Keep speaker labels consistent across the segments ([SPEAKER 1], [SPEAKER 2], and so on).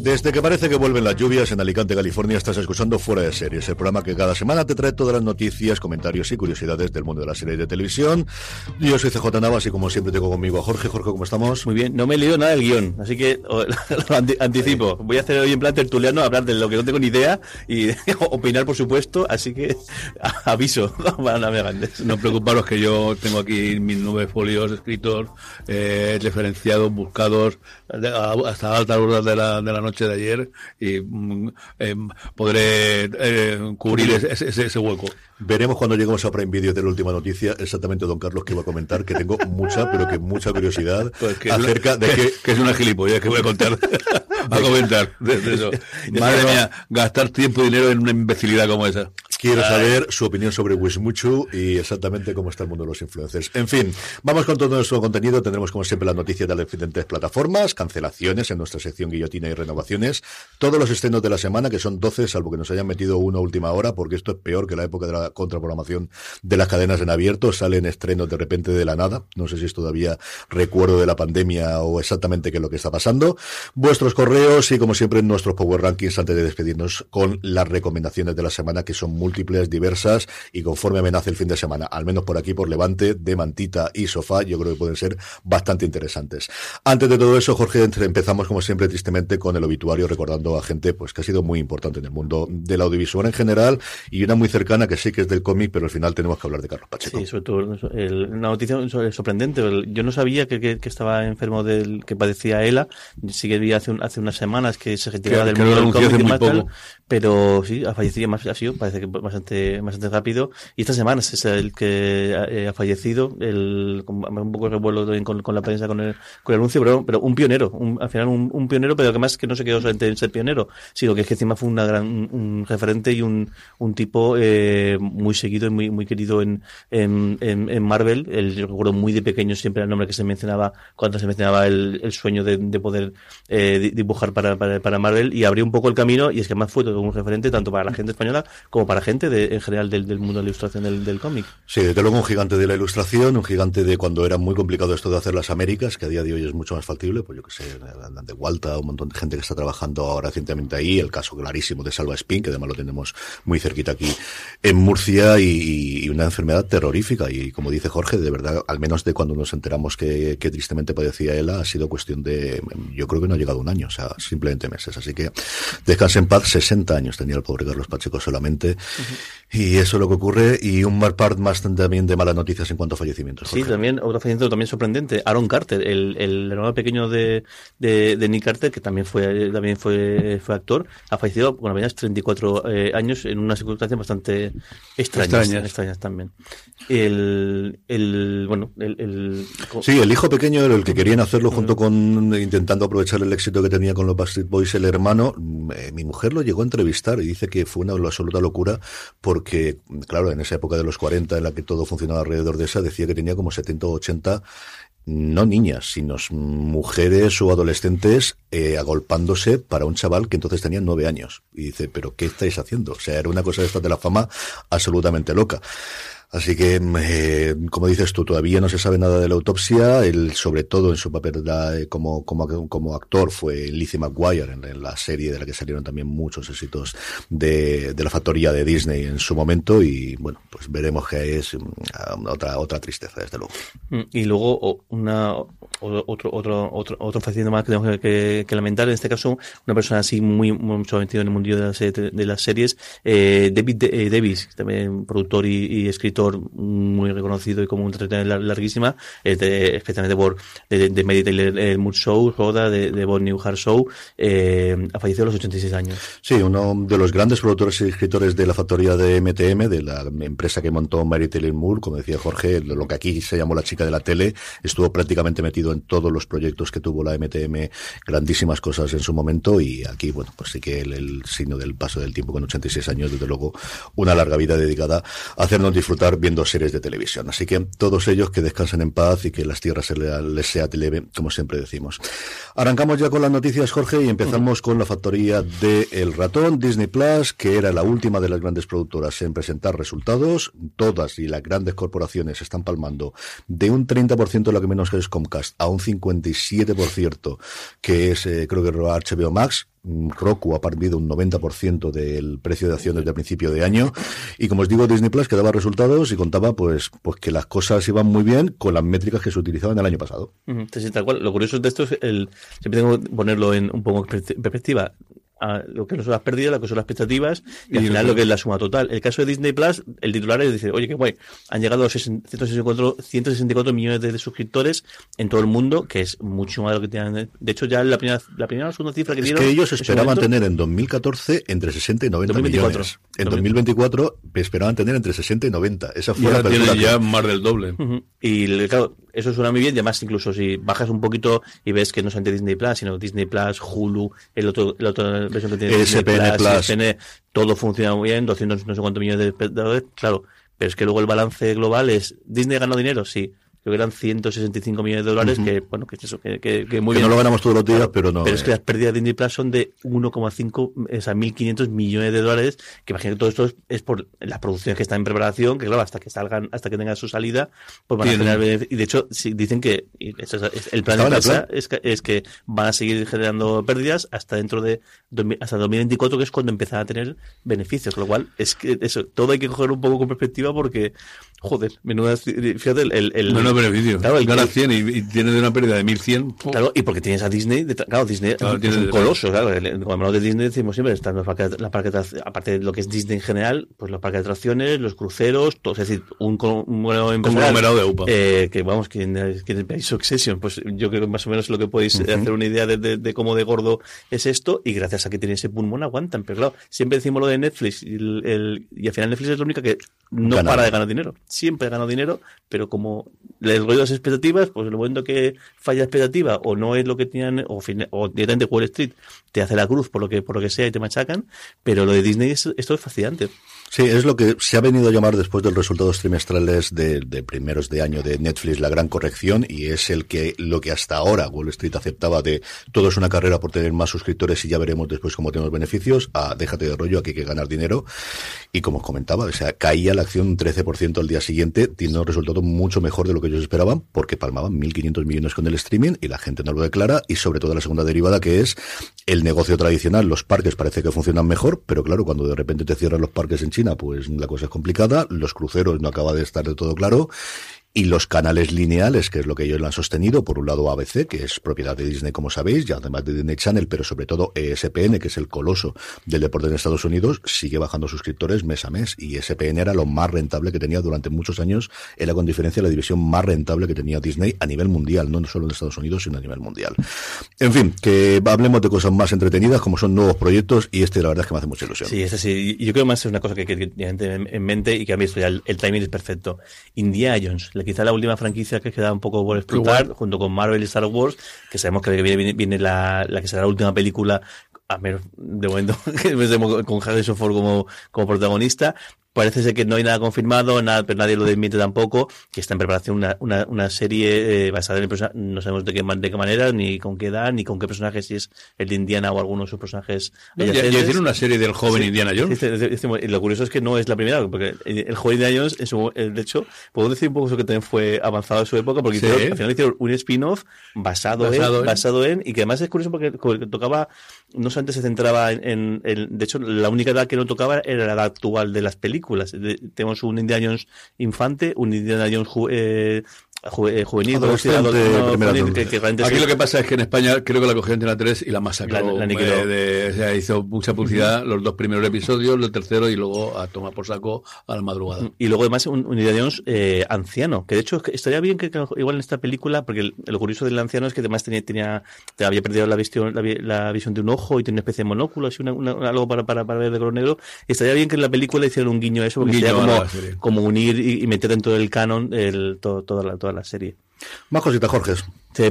[SPEAKER 1] Desde que parece que vuelven las lluvias en Alicante, California, estás escuchando Fuera de Series, el programa que cada semana te trae todas las noticias, comentarios y curiosidades del mundo de la serie de televisión. Yo soy CJ Navas y como siempre tengo conmigo a Jorge. Jorge, ¿cómo estamos?
[SPEAKER 2] Muy bien, no me he leído nada del guion, así que lo anticipo. Voy a hacer hoy en plan tertuliano, hablar de lo que no tengo ni idea y opinar, por supuesto, así que aviso para navegantes.
[SPEAKER 3] No preocuparos que yo tengo aquí mis nueve folios escritos, eh, referenciados, buscados, hasta altas horas de la, de la noche de ayer y mm, eh, podré eh, cubrir ese, ese, hueco.
[SPEAKER 1] Veremos cuando lleguemos a Prime Video de la última noticia, exactamente don Carlos que iba a comentar, que tengo mucha, pero que mucha curiosidad
[SPEAKER 3] pues que
[SPEAKER 1] acerca de que,
[SPEAKER 3] que, es una gilipollas que voy a contar, a comentar. Madre mía, gastar tiempo y dinero en una imbecilidad como esa.
[SPEAKER 1] Quiero saber su opinión sobre Wismuchu y exactamente cómo está el mundo de los influencers. En fin, vamos con todo nuestro contenido. Tendremos, como siempre, las noticias de las diferentes plataformas, cancelaciones en nuestra sección guillotina y renovaciones, todos los estrenos de la semana, que son 12, salvo que nos hayan metido uno a última hora, porque esto es peor que la época de la contraprogramación de las cadenas en abierto. Salen estrenos de repente de la nada. No sé si es todavía recuerdo de la pandemia o exactamente qué es lo que está pasando. Vuestros correos y, como siempre, nuestros Power Rankings antes de despedirnos con las recomendaciones de la semana, que son muy múltiples, diversas y conforme amenace el fin de semana, al menos por aquí, por Levante, de Mantita y Sofá, yo creo que pueden ser bastante interesantes. Antes de todo eso, Jorge, empezamos como siempre tristemente con el obituario recordando a gente pues que ha sido muy importante en el mundo del audiovisual en general y una muy cercana que sí que es del cómic, pero al final tenemos que hablar de Carlos Pacheco.
[SPEAKER 2] Sí, sobre todo una noticia sorprendente. Yo no sabía que, estaba enfermo del que padecía ELA. Sí que vi hace, hace unas semanas que se retiraba del mundo del cómic y más pero sí, ha fallecido más, ha sido, parece que bastante, bastante rápido. Y esta semana es el que ha, fallecido, el, un poco revuelo con, con, la prensa, con el, con el anuncio, pero, pero un pionero, un, al final un, un, pionero, pero que más que no se quedó solamente en ser pionero, sino que es que encima fue una gran, un, referente y un, un tipo eh, muy seguido y muy, muy querido en, en, en, Marvel. El, yo recuerdo muy de pequeño siempre el nombre que se mencionaba cuando se mencionaba el, el sueño de, de poder eh, dibujar para, para, para, Marvel y abrió un poco el camino y es que más fue todo un referente tanto para la gente española como para gente de, en general del, del mundo de la ilustración del, del cómic.
[SPEAKER 1] Sí, desde luego un gigante de la ilustración, un gigante de cuando era muy complicado esto de hacer las Américas, que a día de hoy es mucho más factible, pues yo que sé, de Walta, un montón de gente que está trabajando ahora recientemente ahí, el caso clarísimo de Salva Spin, que además lo tenemos muy cerquita aquí en Murcia, y, y una enfermedad terrorífica, y como dice Jorge, de verdad, al menos de cuando nos enteramos que, que tristemente padecía ella, ha sido cuestión de, yo creo que no ha llegado un año, o sea, simplemente meses, así que descanse en paz, 60 años tenía el pobre Carlos Pacheco solamente. Y eso es lo que ocurre. Y un part más también de malas noticias en cuanto a fallecimientos.
[SPEAKER 2] Sí, también otro fallecimiento también sorprendente. Aaron Carter, el, el hermano pequeño de, de, Nick Carter, que también fue también fue, fue actor, ha fallecido con apenas 34 eh, años en una circunstancia bastante extrañas, extrañas. también. El, el bueno, el, el,
[SPEAKER 1] Sí, el hijo pequeño era el que querían hacerlo junto con intentando aprovechar el éxito que tenía con los Backstreet Boys el hermano. Eh, mi mujer lo llegó a entrevistar y dice que fue una absoluta locura porque, claro, en esa época de los 40 en la que todo funcionaba alrededor de esa, decía que tenía como 70 o 80 no niñas, sino mujeres o adolescentes eh, agolpándose para un chaval que entonces tenía nueve años. Y dice, pero ¿qué estáis haciendo? O sea, era una cosa esta de la fama absolutamente loca. Así que, eh, como dices tú, todavía no se sabe nada de la autopsia. Él, sobre todo en su papel de, como, como, como actor, fue Lizzie McGuire en, la serie de la que salieron también muchos éxitos de, de la factoría de Disney en su momento. Y bueno, pues veremos que es mm, otra, otra tristeza, desde luego.
[SPEAKER 2] Mm, y luego, una, otro, otro, otro, otro facilito más que tenemos que, que, lamentar, en este caso, una persona así muy, mucho metido en el mundo de las, de las series, eh, David eh, Davis, también productor y, y escritor muy reconocido y como un entretenimiento larguísima, especialmente por de, de Meditator el Mood Show, Roda, de, de Bon New Hard Show, eh, ha fallecido a los 86 años.
[SPEAKER 1] Sí, uno de los grandes productores y escritores de la factoría de MTM, de la empresa que montó Mary Taylor Moore, como decía Jorge, lo que aquí se llamó la chica de la tele, estuvo prácticamente metido en todos los proyectos que tuvo la MTM, grandísimas cosas en su momento y aquí, bueno, pues sí que el signo del paso del tiempo con 86 años, desde luego, una larga vida dedicada a hacernos disfrutar viendo series de televisión. Así que todos ellos que descansen en paz y que las tierras se les sea leve, como siempre decimos. Arrancamos ya con las noticias, Jorge, y empezamos con la factoría de El Ratón, Disney Plus, que era la última de las grandes productoras en presentar resultados. Todas y las grandes corporaciones están palmando de un 30% de lo que menos es Comcast a un 57% que es, eh, creo que HBO Max Roku ha perdido un 90% del precio de acciones de principio de año. Y como os digo Disney Plus que daba resultados y contaba pues pues que las cosas iban muy bien con las métricas que se utilizaban el año pasado.
[SPEAKER 2] Lo curioso de esto es el siempre tengo que ponerlo en un poco perspectiva a lo que son las pérdidas, lo que son las expectativas y, al final lo que es la suma total. El caso de Disney Plus, el titular es decir, oye, qué guay, han llegado a 164, 164 millones de, suscriptores en todo el mundo, que es mucho más de lo que tienen. De hecho, ya la primera, la primera o segunda cifra que
[SPEAKER 1] es
[SPEAKER 2] dieron.
[SPEAKER 1] que ellos esperaban tener en 2014 entre 60 y 90 millones. En 2024 esperaban tener entre 60 y 90. Esa fue
[SPEAKER 3] la tienen ya más del doble.
[SPEAKER 2] Y claro, eso suena muy bien. Y además, incluso si bajas un poquito y ves que no solamente Disney Plus, sino Disney Plus, Hulu, el otro, el otro versión que tiene
[SPEAKER 1] SPN Plus,
[SPEAKER 2] todo funciona muy bien, 200 no sé cuántos millones de espectadores, claro, pero es que luego el balance global es, ¿Disney ganó dinero? Sí, creo que eran 165 millones de dólares, que bueno, que eso, que, que, muy
[SPEAKER 1] que no lo ganamos todos los días, pero no.
[SPEAKER 2] Pero es que las pérdidas de Disney Plus son de 1,5, o sea, 1.500 millones de dólares, que imagino que todo esto es, por las producciones que están en preparación, que claro, hasta que salgan, hasta que tengan su salida, pues van a generar Y de hecho, dicen que el plan de empresa es que, es que van a seguir generando pérdidas hasta dentro de hasta 2024, que es cuando empezarán a tener beneficios, con lo cual es que eso, todo hay que coger un poco con perspectiva porque Joder, menuda. Fíjate, el. el,
[SPEAKER 3] no, no, beneficio. Claro, el, gana 100 y, y, tiene de una pérdida de 1100.
[SPEAKER 2] Claro, y porque tienes a Disney. De, claro, Disney es un coloso. Claro, cuando hablamos de Disney decimos siempre: están los parques, la parque, aparte de lo que es Disney en general, pues los parques de atracciones, los cruceros, todo, es decir, un, un, un
[SPEAKER 3] conglomerado de UPA.
[SPEAKER 2] Eh, que vamos, que en, que en Succession, pues yo creo que más o menos lo que podéis hacer una idea de, de, de, cómo de gordo es esto, y gracias a que tiene ese pulmón aguantan. Pero claro, siempre decimos lo de Netflix, y, el, y al final Netflix es la única que no para de ganar dinero. Siempre ha dinero pero como les ruido las expectativas, pues en el momento que falla expectativa o no es lo que tenían, o, o directamente Wall Street te hace la cruz por lo que, por lo que sea y te machacan, pero lo de Disney esto es fascinante.
[SPEAKER 1] Sí, es lo que se ha venido a llamar después de los resultados trimestrales de, primeros de año de Netflix la gran corrección y es el que lo que hasta ahora Wall Street aceptaba de todo es una carrera por tener más suscriptores y ya veremos después cómo tenemos beneficios, a déjate de rollo, aquí hay que ganar dinero. Y como os comentaba, o sea, caía la acción un 13% al día siguiente, tiene un resultado mucho mejor de lo que ellos esperaban porque palmaban 1.500 millones con el streaming y la gente no lo declara y sobre todo la segunda derivada que es el negocio tradicional. Los parques parece que funcionan mejor, pero claro, cuando de repente te cierran los parques en China, pues la cosa es complicada, los cruceros no acaba de estar de todo claro y los canales lineales, que es lo que ellos han sostenido, por un lado ABC, que es propiedad de Disney, como sabéis, y además de Disney Channel, pero sobre todo ESPN, que es el coloso del deporte en Estados Unidos, sigue bajando suscriptores mes a mes, y ESPN era lo más rentable que tenía durante muchos años, era con diferencia la división más rentable que tenía Disney a nivel mundial, no solo en Estados Unidos, sino a nivel mundial. En fin, que hablemos de cosas más entretenidas, como son nuevos proyectos, y este la verdad es que me hace mucha ilusión.
[SPEAKER 2] Sí, este sí, yo creo más es una cosa que, que, en mente y que han visto ya, el, timing es perfecto. Indiana Jones, quizá la última franquicia que queda un poco por explotar, junto con Marvel y Star Wars, que sabemos que viene, viene, la, la, que será la última película a ver, de momento, con Harrison Ford como, como protagonista, Parece ser que no hay nada confirmado, nada, pero nadie lo desmiente tampoco, que está en preparación una, una, una serie eh, basada en el personaje, no sabemos de qué, de qué manera, ni con qué edad, ni con qué personaje, si es el de Indiana o alguno de sus personajes.
[SPEAKER 3] No, ya, tiene una serie del joven Indiana Jones.
[SPEAKER 2] lo curioso es que no es la primera, porque el joven Indiana Jones, en su, de hecho, puedo decir un poco eso que también fue avanzado en su época, porque al final hicieron un spin-off basado, basado, en, basado en, y que además es curioso porque, tocaba, no solamente se centraba en, en, de hecho, la única edad que no tocaba era la edad actual de las películas tenemos un Indiana Jones infante, un Indiana Jones eh, juvenil,
[SPEAKER 3] Aquí lo que pasa es que en España creo que la cogió en la 3 y la masacró. La, hizo mucha publicidad los dos primeros episodios, el tercero y luego a tomar por saco a la madrugada.
[SPEAKER 2] Y luego además un, un Jones eh, anciano, que de hecho estaría bien que, igual en esta película, porque lo curioso del anciano es que además tenía, tenía había perdido la visión, la, visión de un ojo y tiene una especie de monóculo, así una, algo para, para, para ver de color negro. Y estaría bien que en la película hicieran un guiño a eso, porque sería como, como unir y, meter dentro del canon el, todo, toda la la serie.
[SPEAKER 1] Más cositas, Jorge.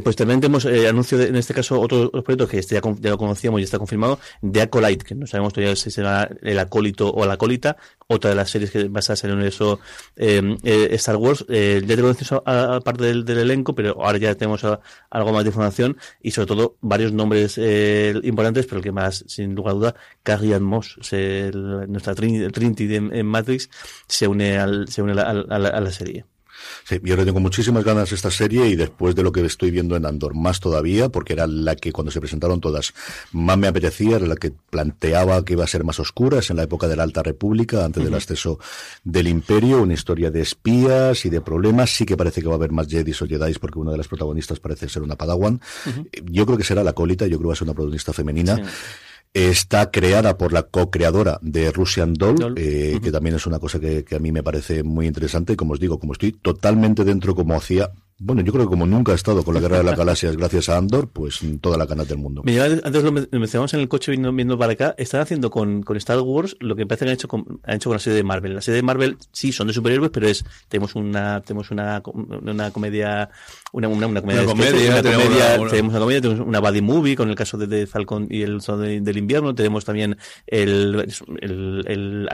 [SPEAKER 2] pues también tenemos eh, anuncio de, en este caso otros proyectos que este ya, ya, lo conocíamos y está confirmado de Acolyte, que no sabemos todavía si será el acólito o la acólita, otra de las series que va a ser en eso eh, eh, Star Wars. Eh, ya tenemos a, parte del, del, elenco, pero ahora ya tenemos algo más de información y sobre todo varios nombres importantes, pero el que más, sin lugar a duda, Carrie Moss, nuestra Trinity en Matrix, se une, al, se une a la serie.
[SPEAKER 1] Sí, yo le tengo muchísimas ganas a esta serie y después de lo que estoy viendo en Andor, más todavía, porque era la que cuando se presentaron todas más me apetecía, era la que planteaba que iba a ser más oscura, es en la época de la Alta República, antes del acceso del Imperio, una historia de espías y de problemas. Sí que parece que va a haber más Jedis o Jedis porque una de las protagonistas parece ser una Padawan. Yo creo que será la colita, yo creo que va a ser una protagonista femenina. Está creada por la co-creadora de Russian Doll, eh, que también es una cosa que, que, a mí me parece muy interesante. Como os digo, como estoy totalmente dentro, como hacía bueno, yo creo que como nunca ha estado con la Guerra de las Galaxias gracias a Andor, pues toda la cana del mundo.
[SPEAKER 2] antes lo mencionamos en el coche viendo, viendo para acá, están haciendo con, con, Star Wars lo que parece que han hecho con, han hecho con la serie de Marvel. La serie de Marvel sí son de superhéroes, pero es tenemos una tenemos una, una comedia una, una, una comedia, una comedia, una tenemos, comedia una, tenemos una comedia, tenemos una buddy movie con el caso de, de Falcon y el Sol del invierno, tenemos también el, el, el,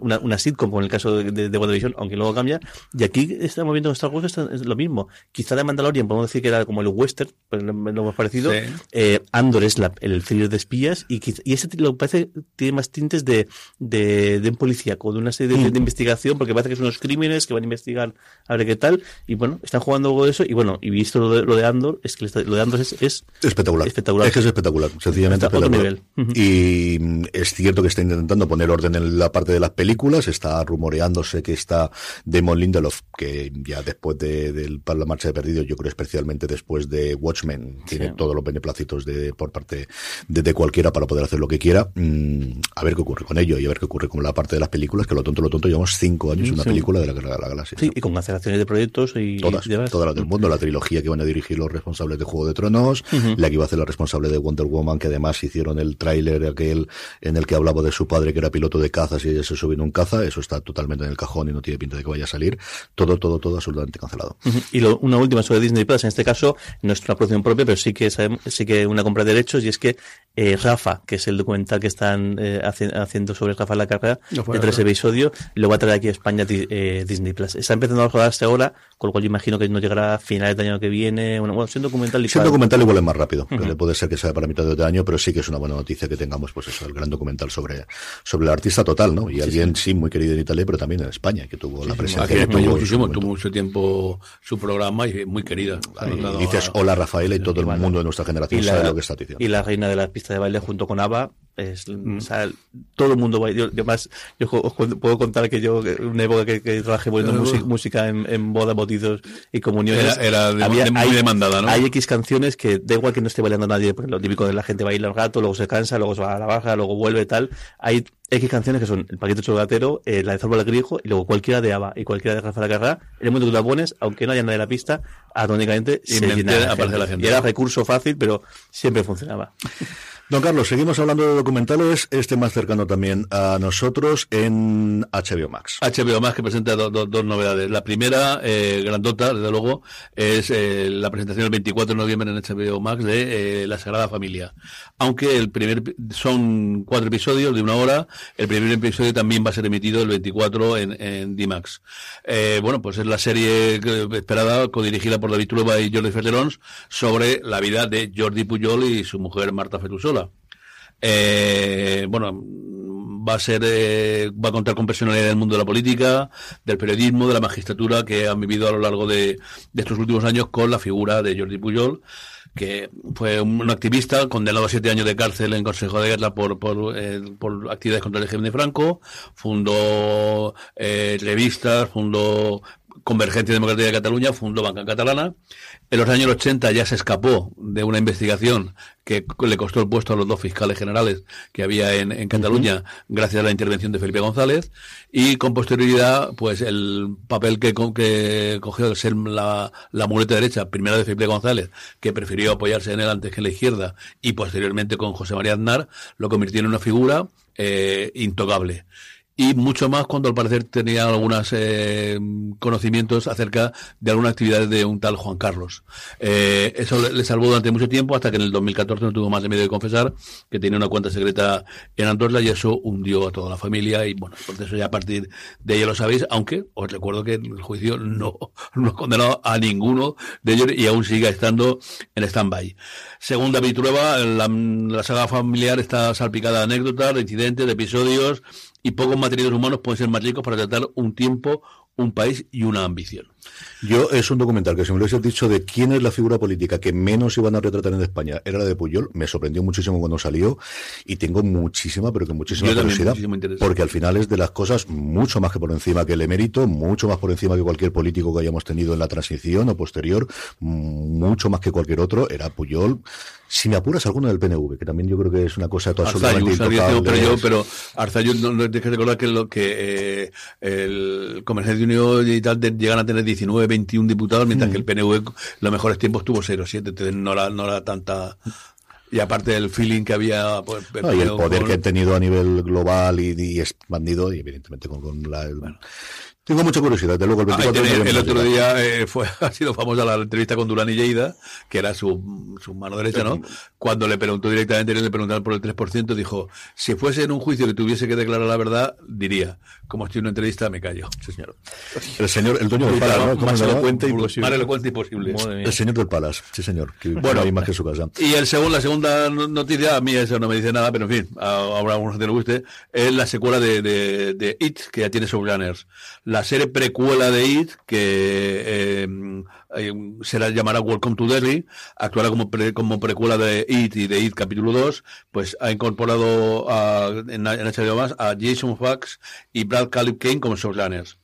[SPEAKER 2] una, una sitcom con el caso de, de, de WandaVision, aunque luego cambia, y aquí estamos viendo Star Wars es lo mismo quizá de Mandalorian podemos decir que era como el western, pues lo, más parecido. Eh, Andor es la, el thriller de espías y, y ese lo parece tiene más tintes de, de, de un policíaco, de una serie de, de, investigación, porque parece que son unos crímenes que van a investigar a ver qué tal. Y bueno, están jugando algo de eso. Y bueno, y visto lo de, lo de Andor, es que lo de Andor es, es
[SPEAKER 1] espectacular.
[SPEAKER 2] espectacular.
[SPEAKER 1] Es que es espectacular, sencillamente espectacular. Y mm, es cierto que está intentando poner orden en la parte de las películas, está rumoreándose que está Damon Lindelof, que ya después de, de, para la marcha de perdido, yo creo especialmente después de Watchmen, tiene todos los beneplácitos de, por parte de, cualquiera para poder hacer lo que quiera. Mm, a ver qué ocurre con ello y a ver qué ocurre con la parte de las películas, que lo tonto, lo tonto, llevamos cinco años una película de la Guerra de la Galaxia.
[SPEAKER 2] Sí, y con cancelaciones de proyectos y
[SPEAKER 1] todas, todas las del mundo, la trilogía que van a dirigir los responsables de Juego de Tronos, la que iba a hacer la responsable de Wonder Woman, que además hicieron el tráiler aquel en el que hablaba de su padre que era piloto de cazas y ella se subió en un caza, eso está totalmente en el cajón y no tiene pinta de que vaya a salir. Todo, todo, todo absolutamente cancelado.
[SPEAKER 2] Y lo, una última sobre Disney Plus, en este caso no es una producción propia, pero sí que sabemos, sí que una compra de derechos y es que eh, Rafa, que es el documental que están eh, haciendo sobre Rafa la carrera de tres episodios, lo va a traer aquí a España eh, Disney Plus. Está empezando a rodarse ahora, con lo cual yo imagino que no llegará a finales del año que viene. Bueno, bueno siendo documental
[SPEAKER 1] Siendo documental igual es más rápido, puede ser que sea para mitad de año, pero sí que es una buena noticia que tengamos, pues eso, el gran documental sobre, sobre el artista total, ¿no? Y alguien sí, muy querido en Italia, pero también en España, que tuvo la presencia.
[SPEAKER 3] Aquí muchísimo, tuvo mucho tiempo su programa y muy querida.
[SPEAKER 1] Y dices hola Rafaela y todo el mundo de nuestra generación sabe lo que está diciendo.
[SPEAKER 2] Y la reina de la pista de baile junto con Ava es, mm. o sea, todo el mundo yo, yo más yo os puedo contar que yo una época que, que trabajé poniendo música, en, en bodas, bautizos y comuniones
[SPEAKER 3] era, era había, muy demandada ¿no?
[SPEAKER 2] hay X canciones que da igual que no esté bailando nadie porque lo típico de la gente baila un rato luego se cansa luego se va a la baja luego vuelve tal hay X canciones que son el paquete chocolatero, eh, la de Zorba Grijo y luego cualquiera de Ava y cualquiera de Rafael Carrá. En el momento que tú la pones, aunque no haya nadie en la pista, atónicamente se llena la gente. Y era recurso fácil, pero siempre funcionaba.
[SPEAKER 1] Don Carlos, seguimos hablando de documentales, este más cercano también a nosotros en HBO Max.
[SPEAKER 3] HBO Max que presenta dos novedades. La primera, eh, grandota, desde luego, es eh, la presentación el 24 de noviembre en HBO Max de eh, La Sagrada Familia. Aunque el primer son cuatro episodios de una hora, el primer episodio también va a ser emitido el 24 en, en D-Max. Bueno, pues es la serie esperada, codirigida por David Tulova y Jordi Ferterons, sobre la vida de Jordi Pujol y su mujer Marta Fetusola eh, bueno, va a ser, eh, va a contar con personalidades del mundo de la política, del periodismo, de la magistratura que han vivido a lo largo de, estos últimos años con la figura de Jordi Pujol que fue un activista condenado a siete años de cárcel en Consejo de Guerra por, por, eh, por actividades contra el régimen de Franco, fundó eh, revistas, fundó Convergencia Democrática de Cataluña, fundó Banca Catalana. En los años 80 ya se escapó de una investigación que le costó el puesto a los dos fiscales generales que había en, Cataluña gracias a la intervención de Felipe González. Y con posterioridad pues el papel que, que cogió de ser la, la muleta derecha, primero de Felipe González, que prefirió apoyarse en él antes que en la izquierda y posteriormente con José María Aznar, lo convirtió en una figura eh, intocable y mucho más cuando al parecer tenía algunos eh, conocimientos acerca de alguna actividad de un tal Juan Carlos. Eh, eso le, salvó durante mucho tiempo hasta que en el 2014 no tuvo más de medio de confesar que tenía una cuenta secreta en Andorra y eso hundió a toda la familia y bueno, por eso ya a partir de ello lo sabéis, aunque os recuerdo que el juicio no, no ha condenado a ninguno de ellos y aún sigue estando en stand-by. Según David Trueba, la, la saga familiar está salpicada de anécdotas, de incidentes, de episodios y pocos materiales humanos pueden ser más ricos para tratar un tiempo, un país y una ambición.
[SPEAKER 1] Yo es un documental que si me lo hubiese dicho de quién es la figura política que menos iban a retratar en España era la de Puyol, me sorprendió muchísimo cuando salió y tengo muchísima, pero que muchísima curiosidad, porque al final es de las cosas mucho más que por encima que el emérito, mucho más por encima que cualquier político que hayamos tenido en la transición o posterior, mucho más que cualquier otro, era Puyol. Si me apuras alguno del PNV, que también yo creo que es una cosa toda absolutamente
[SPEAKER 3] pero yo, pero Arzayus, no, no que recordar que lo que eh, el Comercio de Unión y tal llegan a tener 19, 21 diputados, mientras que el PNV los mejores tiempos tuvo 0, 7, entonces no era, no era tanta... Y aparte del feeling que había...
[SPEAKER 1] Pues, y el poder que han tenido a nivel global y, expandido, y evidentemente con, la... tengo mucha curiosidad, desde luego el 24
[SPEAKER 3] el, otro día eh, fue, ha sido famosa la entrevista con Durán y Lleida, que era su, su mano derecha, ¿no? Cuando le preguntó directamente, le preguntaron por el 3%, dijo, si fuese en un juicio que tuviese que declarar la verdad, diría, como estoy en una entrevista, me callo.
[SPEAKER 1] Sí, señor. El señor, el dueño del
[SPEAKER 3] Palace, Más elocuente imposible. Más elocuente imposible.
[SPEAKER 1] El señor del Palace, sí señor. Que bueno, hay más que su casa.
[SPEAKER 3] Y el segundo, la segunda noticia, a mí eso no me dice nada, pero en fin, habrá algunos que le guste, es la secuela de, de, de It, que ya tiene Showrunners. La serie precuela de It, que eh, eh, se la llamará Welcome to Derry, actuará como, como precuela de It y de It capítulo 2, pues ha incorporado a, en, en HBO más a Jason Fox y Brad Caleb Kane como showrunners.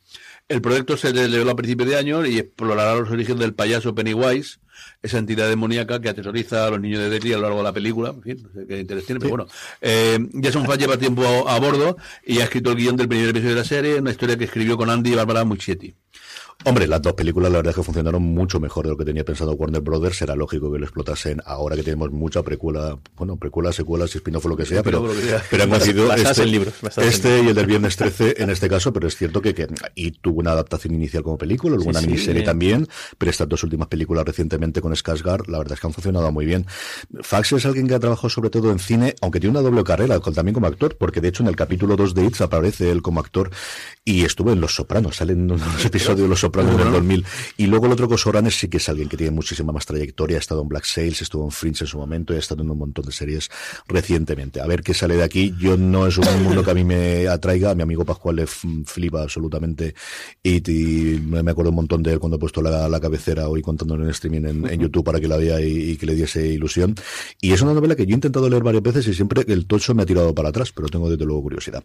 [SPEAKER 3] El proyecto se desarrolló a principios de año y explorará los orígenes del payaso Pennywise, esa entidad demoníaca que aterroriza a los niños de Derry a lo largo de la película. En fin, no sé qué interés tiene, pero bueno. Eh, Jason Fox lleva tiempo a, bordo y ha escrito el guion del primer episodio de la serie, una historia que escribió con Andy y Muschietti.
[SPEAKER 1] Hombre, las dos películas la verdad es que funcionaron mucho mejor de lo que tenía pensado Warner Brothers. Era lógico que lo explotasen ahora que tenemos mucha precuela, bueno, precuela, secuelas, spin-off o lo que sea, pero, pero han sido este, este y el del Viernes 13 en este caso, pero es cierto que, que y tuvo una adaptación inicial como película, luego una miniserie también, pero estas dos últimas películas recientemente con Skarsgård, la verdad es que han funcionado muy bien. Fax es alguien que ha trabajado sobre todo en cine, aunque tiene una doble carrera, también como actor, porque de hecho en el capítulo 2 de It's aparece él como actor y estuvo en Los Sopranos, salen unos episodios de Los Sopranos en el 2000. Y luego el otro Cosoranes sí que es alguien que tiene muchísima más trayectoria, ha estado en Black Sails, estuvo en Fringe en su momento y ha estado en un montón de series recientemente. A ver qué sale de aquí. Yo no es un mundo que a mí me atraiga, a mi amigo Pascual le flipa absolutamente y, me acuerdo un montón de él cuando he puesto la, cabecera hoy contándolo en streaming en, YouTube para que la vea y, que le diese ilusión. Y es una novela que yo he intentado leer varias veces y siempre el tocho me ha tirado para atrás, pero tengo desde luego curiosidad.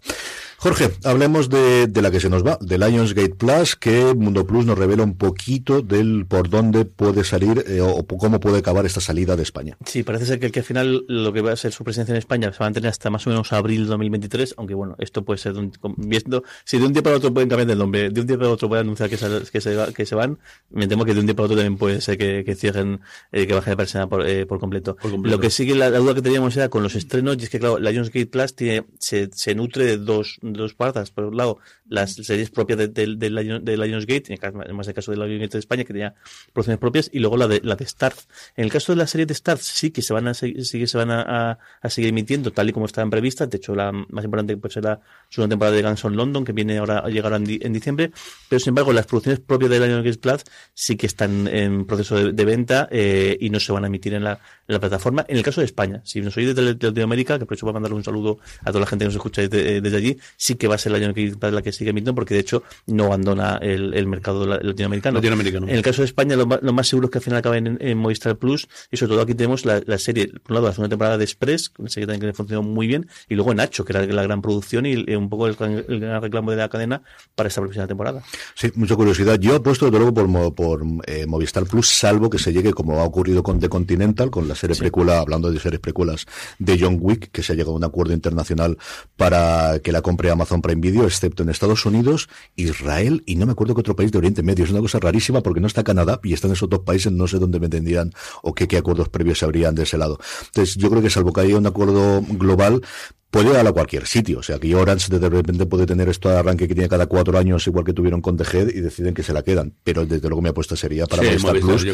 [SPEAKER 1] Jorge, hablemos de, de la que se nos va, de Lionsgate Plus, que Mundo Plus nos revela un poquito del por dónde puede salir eh, o cómo puede acabar esta salida de España.
[SPEAKER 2] Sí, parece ser que, que, al final lo que va a ser su presencia en España se va a mantener hasta más o menos abril de 2023, aunque bueno, esto puede ser, viendo, si de un día para otro pueden cambiar el nombre, de un día para otro pueden anunciar que se, que se, que se van, me temo que de un día para otro también puede ser que, que cierren, eh, que baje de persona por, eh, por, completo. Lo que sigue, la, duda que teníamos era con los estrenos, y es que claro, Lionsgate Plus tiene, se, se nutre de dos, dos partes. Por un lado, las series propias de, de, de, de Lionsgate, en más el caso de Lionsgate de España, que tenía producciones propias, y luego la de la de Starz. En el caso de la serie de Starz, sí que se van a seguir, que se van a, a, seguir emitiendo tal y como estaban previstas. De hecho, la más importante pues será su temporada de Guns on London, que viene ahora a llegar en, diciembre. Pero sin embargo, las producciones propias de Lionsgate Plus sí que están en proceso de, venta eh, y no se van a emitir en la, en la, plataforma. En el caso de España, si nos oís desde Latinoamérica, que por eso voy a mandar un saludo a toda la gente que nos escucha desde, desde allí, sí que va a ser Lionsgate Plus la que sigue emitiendo, porque de hecho no abandona el, el mercado latinoamericano. En el caso de España, lo, más seguro es que al final acaben en, Movistar Plus, y sobre todo aquí tenemos la, serie, por un lado, la segunda temporada de Express, una serie también que funcionó muy bien, y luego Nacho, que era la gran producción y un poco el, gran reclamo de la cadena para esta próxima temporada.
[SPEAKER 1] Sí, mucha curiosidad. Yo apuesto desde luego por, por eh, Movistar Plus, salvo que se llegue, como ha ocurrido con The Continental, con la serie precuela, hablando de series precuelas de John Wick, que se ha llegado a un acuerdo internacional para que la compre Amazon Prime Video, excepto en Estados Unidos, Israel y no me acuerdo qué otro país de Oriente Medio. Es una cosa rarísima porque no está Canadá y están esos dos países, no sé dónde me tendrían o qué, qué acuerdos previos se habrían de ese lado. Entonces, yo creo que salvo que haya un acuerdo global, puede dar a cualquier sitio. O sea, que Orange de repente puede tener esto de arranque que tiene cada cuatro años, igual que tuvieron con The y deciden que se la quedan. Pero desde luego mi apuesta sería para Movistar Plus,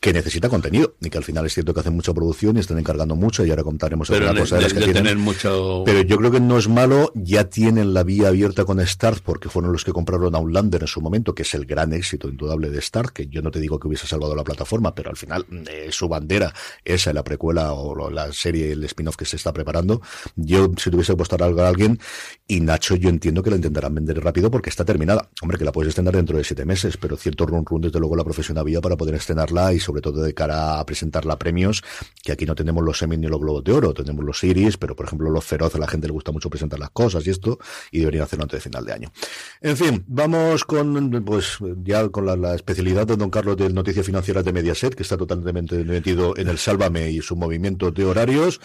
[SPEAKER 1] que, necesita contenido. Y que al final es cierto que hacen mucha producción y están encargando mucho, y ahora contaremos alguna cosa de las que tienen.
[SPEAKER 3] Mucho...
[SPEAKER 1] Pero yo creo que no es malo, ya tienen la vía abierta con Start, porque fueron los que compraron Outlander en su momento, que es el gran éxito indudable de Start, que yo no te digo que hubiese salvado la plataforma, pero al final eh, su bandera, esa, la precuela o la serie, el spin-off que se está preparando. Yo, si tuviese que apostar algo a alguien, y Nacho yo entiendo que la intentarán vender rápido porque está terminada. Hombre, que la puedes estrenar dentro de siete meses, pero cierto run run desde luego la profesión había para poder estrenarla y sobre todo de cara a presentarla a premios, que aquí no tenemos los Emmy ni los Globos de Oro, tenemos los Iris, pero por ejemplo los Feroz a la gente le gusta mucho presentar las cosas y esto, y deberían hacerlo antes de final de año. En fin, vamos con, pues, ya con la, especialidad de don Carlos de Noticias Financieras de Mediaset, que está totalmente metido en el Sálvame y su movimiento de horarios.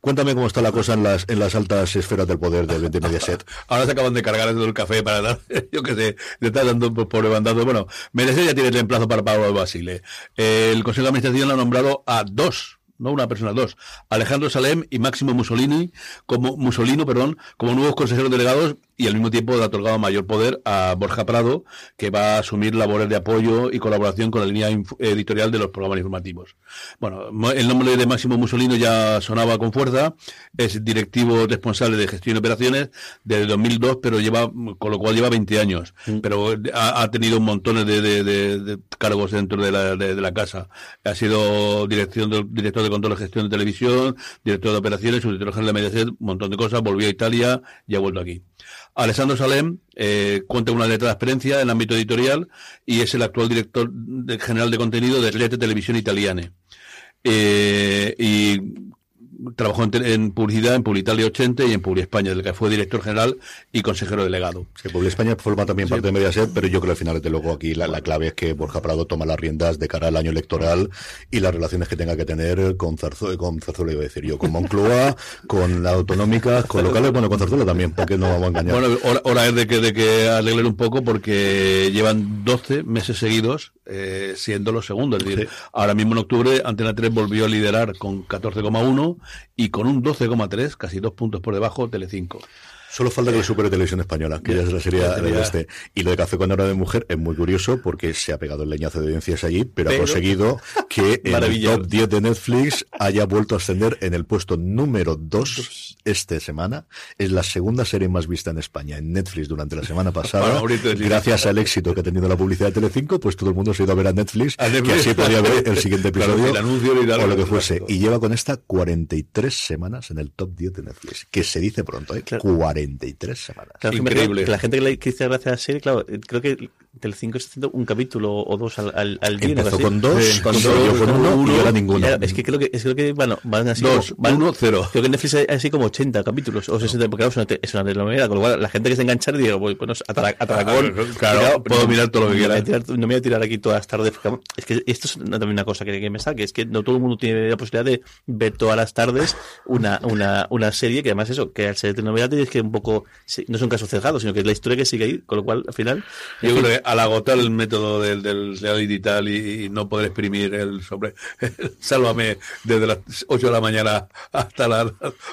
[SPEAKER 1] Cuéntame cómo está la cosa en las, en las altas esferas del poder de, de Mediaset.
[SPEAKER 3] Ahora se acaban de cargar el café para dar, yo qué sé, le está dando por levantando. Bueno, Mediaset ya tiene el reemplazo para Pablo Basile. El Consejo de Administración ha nombrado a dos no una persona, dos, Alejandro Salem y Máximo Mussolini, como Mussolino, perdón, como nuevos consejeros delegados y al mismo tiempo ha otorgado mayor poder a Borja Prado, que va a asumir labores de apoyo y colaboración con la línea editorial de los programas informativos. Bueno, el nombre de Máximo Mussolino ya sonaba con fuerza, es directivo responsable de gestión de operaciones desde 2002, pero lleva, con lo cual lleva 20 años, mm. pero ha, tenido un montón de, de, cargos dentro de la, de, la casa. Ha sido dirección director de control de gestión de televisión, director de operaciones, subdirector general de Mediaset, un montón de cosas, volvió a Italia y ha vuelto aquí. Alessandro Salem eh, cuenta una letra de experiencia en el ámbito editorial y es el actual director general de contenido de Rete Televisión Italiane. Eh, y trabajó en, publicidad en Publitalia 80 y en Publi España, del que fue director general y consejero delegado.
[SPEAKER 1] Sí, Publi España forma también parte de Mediaset, pero yo creo que al final, desde luego, aquí la, clave es que Borja Prado toma las riendas de cara al año electoral y las relaciones que tenga que tener con Zarzuela, con Zarzuela iba a decir yo, con Moncloa, con la autonómica, con locales, bueno, con Zarzuela también, porque no vamos a engañar.
[SPEAKER 3] Bueno, hora, es de que, de que arreglen un poco porque llevan 12 meses seguidos eh, siendo los segundos. Es decir, ahora mismo en octubre Antena 3 volvió a liderar con 14,1 y con un 12,3, casi dos puntos por debajo, Telecinco.
[SPEAKER 1] Solo falta que lo supere Televisión Española, que ya es la serie de este. Y lo de Café con Hora de Mujer es muy curioso porque se ha pegado el leñazo de audiencias allí, pero, ha conseguido que el top 10 de Netflix haya vuelto a ascender en el puesto número 2 esta semana. Es la segunda serie más vista en España en Netflix durante la semana pasada. gracias al éxito que ha tenido la publicidad de Telecinco, pues todo el mundo se ha ido a ver a Netflix, que así podía ver el siguiente episodio o lo que fuese. Y lleva con esta 43 semanas en el top 10 de Netflix, que se dice pronto, ¿eh? 43 semanas.
[SPEAKER 2] Increíble. Que la gente que le dice gracias a la serie, claro, creo que del 5 está haciendo un capítulo o dos al, al, al
[SPEAKER 1] día. Empezó con dos, con, dos, yo con uno, uno, y ahora ninguno.
[SPEAKER 2] es que creo que, es creo que bueno, van así.
[SPEAKER 3] Dos,
[SPEAKER 2] van,
[SPEAKER 3] uno, cero.
[SPEAKER 2] Creo que en Netflix hay así como 80 capítulos o 60, porque claro, es una telenovela, con lo cual la gente que se engancha dice, bueno, atracón.
[SPEAKER 3] Claro, puedo mirar todo lo que quiera.
[SPEAKER 2] No me voy a tirar aquí todas las tardes. Es que esto es también una cosa que, que me saque, es que no todo el mundo tiene la posibilidad de ver todas las tardes una, una, una serie que además eso, que al ser telenovela tienes que un poco, no es un caso cerrado, sino que es la historia que sigue ahí, con lo cual al final...
[SPEAKER 3] Yo creo que al agotar el método del, del digital y, no poder exprimir el sobre sálvame desde las 8 de la mañana hasta las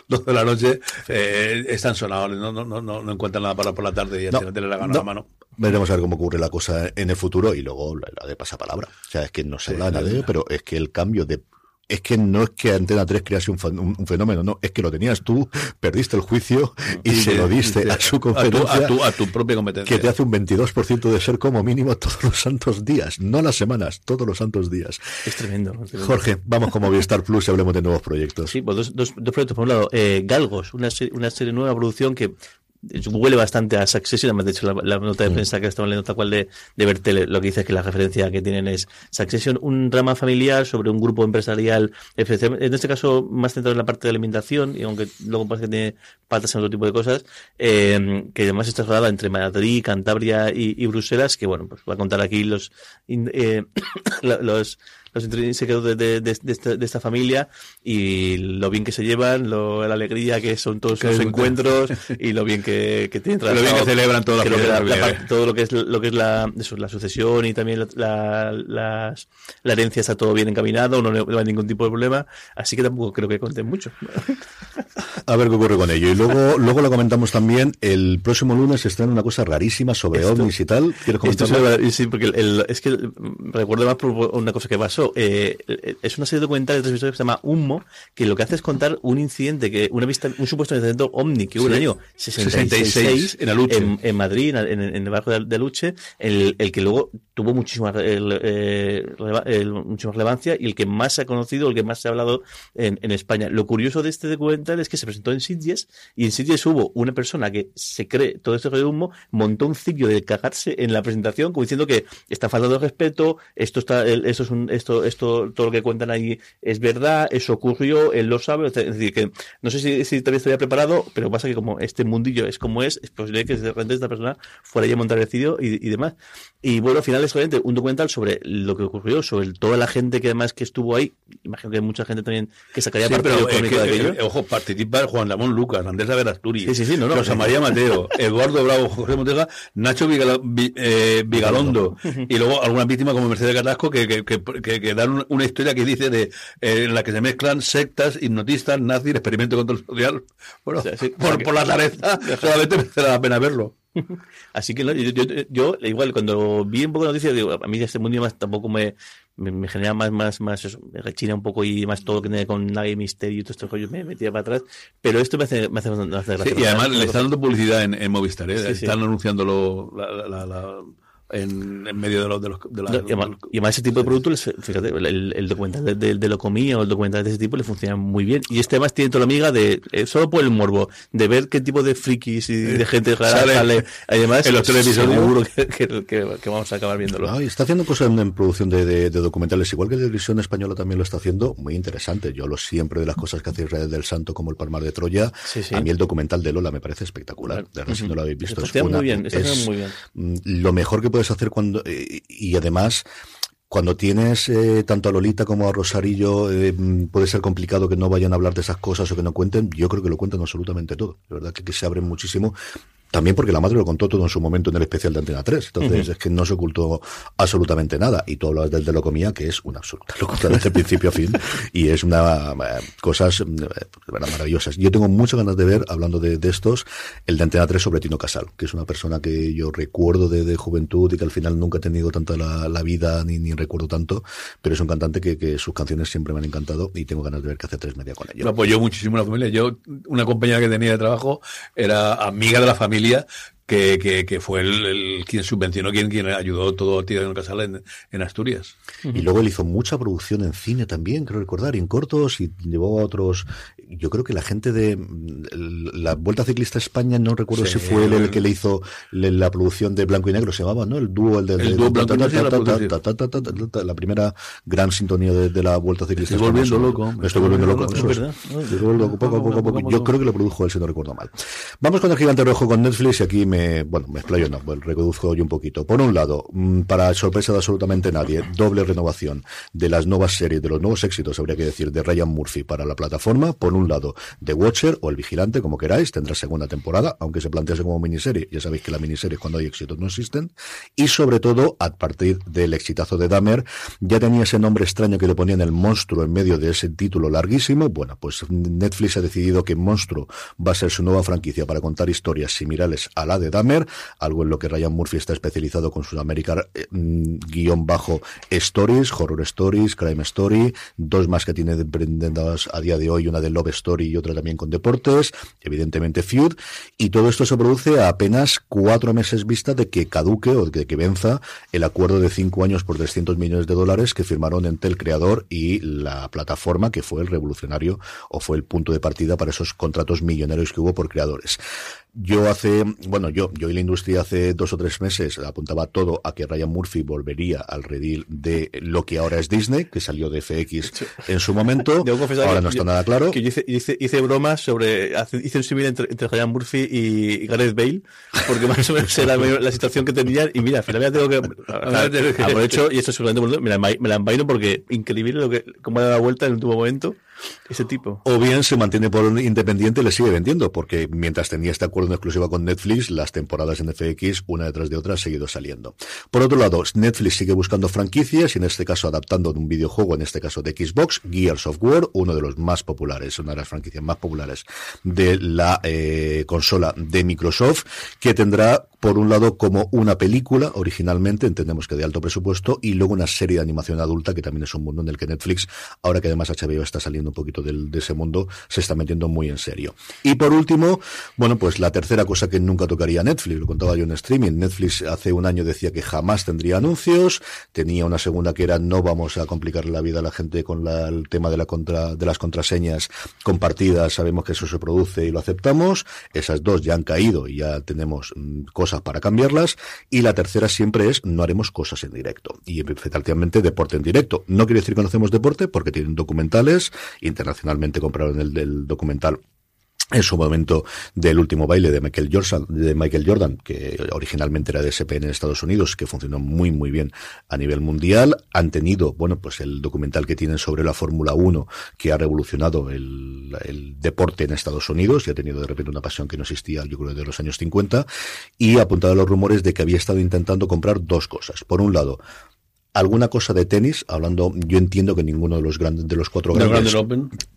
[SPEAKER 3] 12 de la noche, eh, están sonados, no, no, no, no, encuentran nada para por la tarde y no, no la gana la mano.
[SPEAKER 1] Veremos a ver cómo ocurre la cosa en el futuro y luego la, de pasapalabra. O sea, es que no se habla nada de ello, pero es que el cambio de es que no es que Antena 3 crease un, fenómeno, no, es que lo tenías tú, perdiste el juicio y se lo diste a su competencia.
[SPEAKER 3] A tu, propia competencia.
[SPEAKER 1] Que te hace un 22% de ser como mínimo todos los santos días, no las semanas, todos los santos días.
[SPEAKER 2] Es tremendo.
[SPEAKER 1] Jorge, vamos con Movistar Plus y hablemos de nuevos proyectos.
[SPEAKER 2] Sí, pues dos, dos, proyectos. Por un lado, eh, Galgos, una, una serie nueva producción que huele bastante a Succession, además de hecho la, nota de mm. prensa que estamos leyendo tal cual de, de Bertel, lo que dice es que la referencia que tienen es Succession, un drama familiar sobre un grupo empresarial, en este caso más centrado en la parte de alimentación, y aunque luego parece que tiene patas en otro tipo de cosas, eh, que además está rodada entre Madrid, Cantabria y, Bruselas, que bueno, pues va a contar aquí los, eh, los los intrínsecos de, de, de, esta, de, esta, familia y lo bien que se llevan, lo, la alegría que son todos sus encuentros y lo bien que, que tienen
[SPEAKER 3] Lo bien que celebran todo,
[SPEAKER 2] lo, todo lo que es lo que es la, eso, la sucesión y también la, la, la, herencia está todo bien encaminado, no, no hay ningún tipo de problema, así que tampoco creo que conten mucho.
[SPEAKER 1] A ver qué ocurre con ello. Y luego, luego lo comentamos también, el próximo lunes se estrena una cosa rarísima sobre ovnis y tal. ¿Quieres comentarlo?
[SPEAKER 2] Sí, porque el, es que recuerdo más por una cosa que pasó. Eh, es una serie de documentales de que se llama Humo, que lo que hace es contar un incidente, que una vista, un supuesto incidente ovni que hubo en el año 66, en, Aluche. En, Madrid, en, el barrio de, Aluche, el, el que luego tuvo muchísima, eh, muchísima relevancia y el que más se ha conocido, el que más se ha hablado en, en España. Lo curioso de este documental es que se presentó en Sitges y en Sitges hubo una persona que se cree todo este de humo, montó un ciclo de cagarse en la presentación como diciendo que está faltando de respeto, esto está, esto es un, esto, esto, todo lo que cuentan ahí es verdad, eso ocurrió, él lo sabe, es decir, que no sé si, si todavía estaría preparado, pero pasa que como este mundillo es como es, es posible que de repente esta persona fuera ya a montar el ciclo y, y demás. Y bueno, al final es obviamente un documental sobre lo que ocurrió, sobre toda la gente que además que estuvo ahí, imagino que hay mucha gente también que sacaría partido
[SPEAKER 3] pero, de aquello. ojo, participa Juan Ramón Lucas, Andrés Aver Asturias, sí, sí, no, no, Rosa María Mateo, Eduardo Bravo, José Montega, Nacho eh, Vigalondo, y luego algunas víctimas como Mercedes Carrasco que, que, que, que, dan una historia que dice de eh, en la que se mezclan sectas, hipnotistas, nazis, experimento control social. Bueno, por, por, la tareza solamente merece la pena verlo.
[SPEAKER 2] Así que yo, yo, igual cuando vi un poco de noticias, digo, a mí este mundo más tampoco me, me, genera más, más, más, eso, me rechina un poco y más todo que tiene con nadie misterio y todo esto yo me metía para atrás. Pero esto me hace, me hace, gracia.
[SPEAKER 3] y además le están dando publicidad en, en Movistar, ¿eh? están anunciándolo la, la, la en, en medio de los de los de
[SPEAKER 2] la, y, además, ese tipo de productos fíjate el, el documental de, de, de, lo comía o el documental de ese tipo le funciona muy bien. Y este además tiene toda la amiga de eh, solo por el morbo de ver qué tipo de frikis y de gente rara sale, además
[SPEAKER 3] en los televisores.
[SPEAKER 2] seguro que, que, que, vamos a acabar viéndolo.
[SPEAKER 1] Ah, está haciendo cosas en, producción de, de, documentales igual que la televisión española también lo está haciendo muy interesante. Yo lo siempre de las cosas que hace Israel del Santo como el Palmar de Troya. A mí el documental de Lola me parece espectacular. De verdad si no lo habéis visto
[SPEAKER 2] está es muy bien, está es muy bien.
[SPEAKER 1] lo mejor que puedes hacer cuando eh, y además cuando tienes eh, tanto a Lolita como a Rosarillo, eh, puede ser complicado que no vayan a hablar de esas cosas o que no cuenten. Yo creo que lo cuentan absolutamente todo. De verdad que, que se abren muchísimo también porque la madre lo contó todo en su momento en el especial de Antena 3. Entonces, es que no se ocultó absolutamente nada. Y tú hablas del de lo comía, que es una absoluta locura desde principio a fin. Y es una eh, cosas eh, maravillosas. Yo tengo muchas ganas de ver, hablando de, estos, el de Antena 3 sobre Tino Casal, que es una persona que yo recuerdo de, juventud y que al final nunca ha tenido tanta la, vida, ni, ni, recuerdo tanto, pero es un cantante que, que, sus canciones siempre me han encantado y tengo ganas de ver qué hace tres media con ellos.
[SPEAKER 3] Lo apoyó muchísimo la familia. Yo, una compañera que tenía de trabajo, era amiga de la familia Familie. Que, que, que, fue el, quien subvencionó, quien, quien ayudó todo a Tino Casal en, en Asturias.
[SPEAKER 1] Y luego él hizo mucha producción en cine también, creo recordar, y en cortos, y llevó a otros. Yo creo que la gente de la Vuelta Ciclista España, no recuerdo si fue él el que le hizo la producción de Blanco y Negro, se llamaba, ¿no? El dúo, el de, la primera gran sintonía de, la Vuelta Ciclista.
[SPEAKER 3] Estoy volviendo loco.
[SPEAKER 1] Me estoy volviendo loco. Yo creo que lo produjo él, si no recuerdo mal. Vamos con el gigante rojo con Netflix y aquí me, bueno, me explayo, no, pues recoduzco yo un poquito. Por un lado, mm, para sorpresa de absolutamente nadie, doble renovación de las nuevas series, de los nuevos éxitos, habría que decir, de Ryan Murphy para la plataforma. Por un lado, The Watcher o El Vigilante, como queráis, tendrá segunda temporada, aunque se plantease como miniserie. Ya sabéis que las miniseries cuando hay éxitos no existen. Y sobre todo, a partir del exitazo de Dahmer, ya tenía ese nombre extraño que le ponían el monstruo en medio de ese título larguísimo. Bueno, pues Netflix ha decidido que Monstruo va a ser su nueva franquicia para contar historias similares a la de Dahmer, algo en lo que Ryan Murphy está especializado con Sudamérica eh, mm, guion bajo Stories, Horror Stories, Crime Story, dos más que tiene prendidas a día de hoy, una de Love Story y otra también con deportes, evidentemente Feud, y todo esto se produce a apenas cuatro meses vista de que caduque o de que venza el acuerdo de cinco años por 300 millones de dólares que firmaron entre el creador y la plataforma que fue el revolucionario o fue el punto de partida para esos contratos millonarios que hubo por creadores. Yo hace, bueno, yo, yo y la industria hace dos o tres meses apuntaba todo a que Ryan Murphy volvería al redil de lo que ahora es Disney, que salió de FX en su momento. ahora no está nada claro.
[SPEAKER 2] Que hice, hice, bromas sobre, hice un símil entre, entre, Ryan Murphy y Gareth Bale, porque más o menos era la, situación que tenían, y mira, al final ya tengo que, aprovecho, y esto seguramente me la, me la envaino porque increíble lo que, cómo da la vuelta en el último momento ese tipo.
[SPEAKER 1] O bien se mantiene por independiente y le sigue vendiendo, porque mientras tenía este acuerdo en exclusiva con Netflix, las temporadas en FX, una detrás de otra, han seguido saliendo. Por otro lado, Netflix sigue buscando franquicias y en este caso adaptando un videojuego, en este caso de Xbox, Gears of War, uno de los más populares, una de las franquicias más populares de la eh, consola de Microsoft, que tendrá por un lado como una película originalmente, entendemos que de alto presupuesto, y luego una serie de animación adulta que también es un mundo en el que Netflix, ahora que además HBO está saliendo un poquito del, de ese mundo, se está metiendo muy en serio. Y por último, bueno, pues la tercera cosa que nunca tocaría Netflix, lo contaba yo en streaming, Netflix hace un año decía que jamás tendría anuncios, tenía una segunda que era no vamos a complicarle la vida a la gente con el tema de, la contra, de las contraseñas compartidas, sabemos que eso se produce y lo aceptamos, esas dos ya han caído y ya tenemos mm, para cambiarlas. Y la tercera siempre es no haremos cosas en directo. Y efectivamente deporte en directo. No quiere decir que no hacemos deporte porque tienen documentales. Internacionalmente compraron el del documental en su momento del último baile de Michael Jordan, de Michael Jordan, que originalmente era de SP en Estados Unidos, que funcionó muy muy bien a nivel mundial, han tenido, bueno, pues el documental que tienen sobre la Fórmula 1, que ha revolucionado el, el, deporte en Estados Unidos y ha tenido de repente una pasión que no existía, yo creo, de los años 50, y ha apuntado a los rumores de que había estado intentando comprar dos cosas. Por un lado, alguna cosa de tenis, hablando, yo entiendo que ninguno de los grandes, de los cuatro grandes,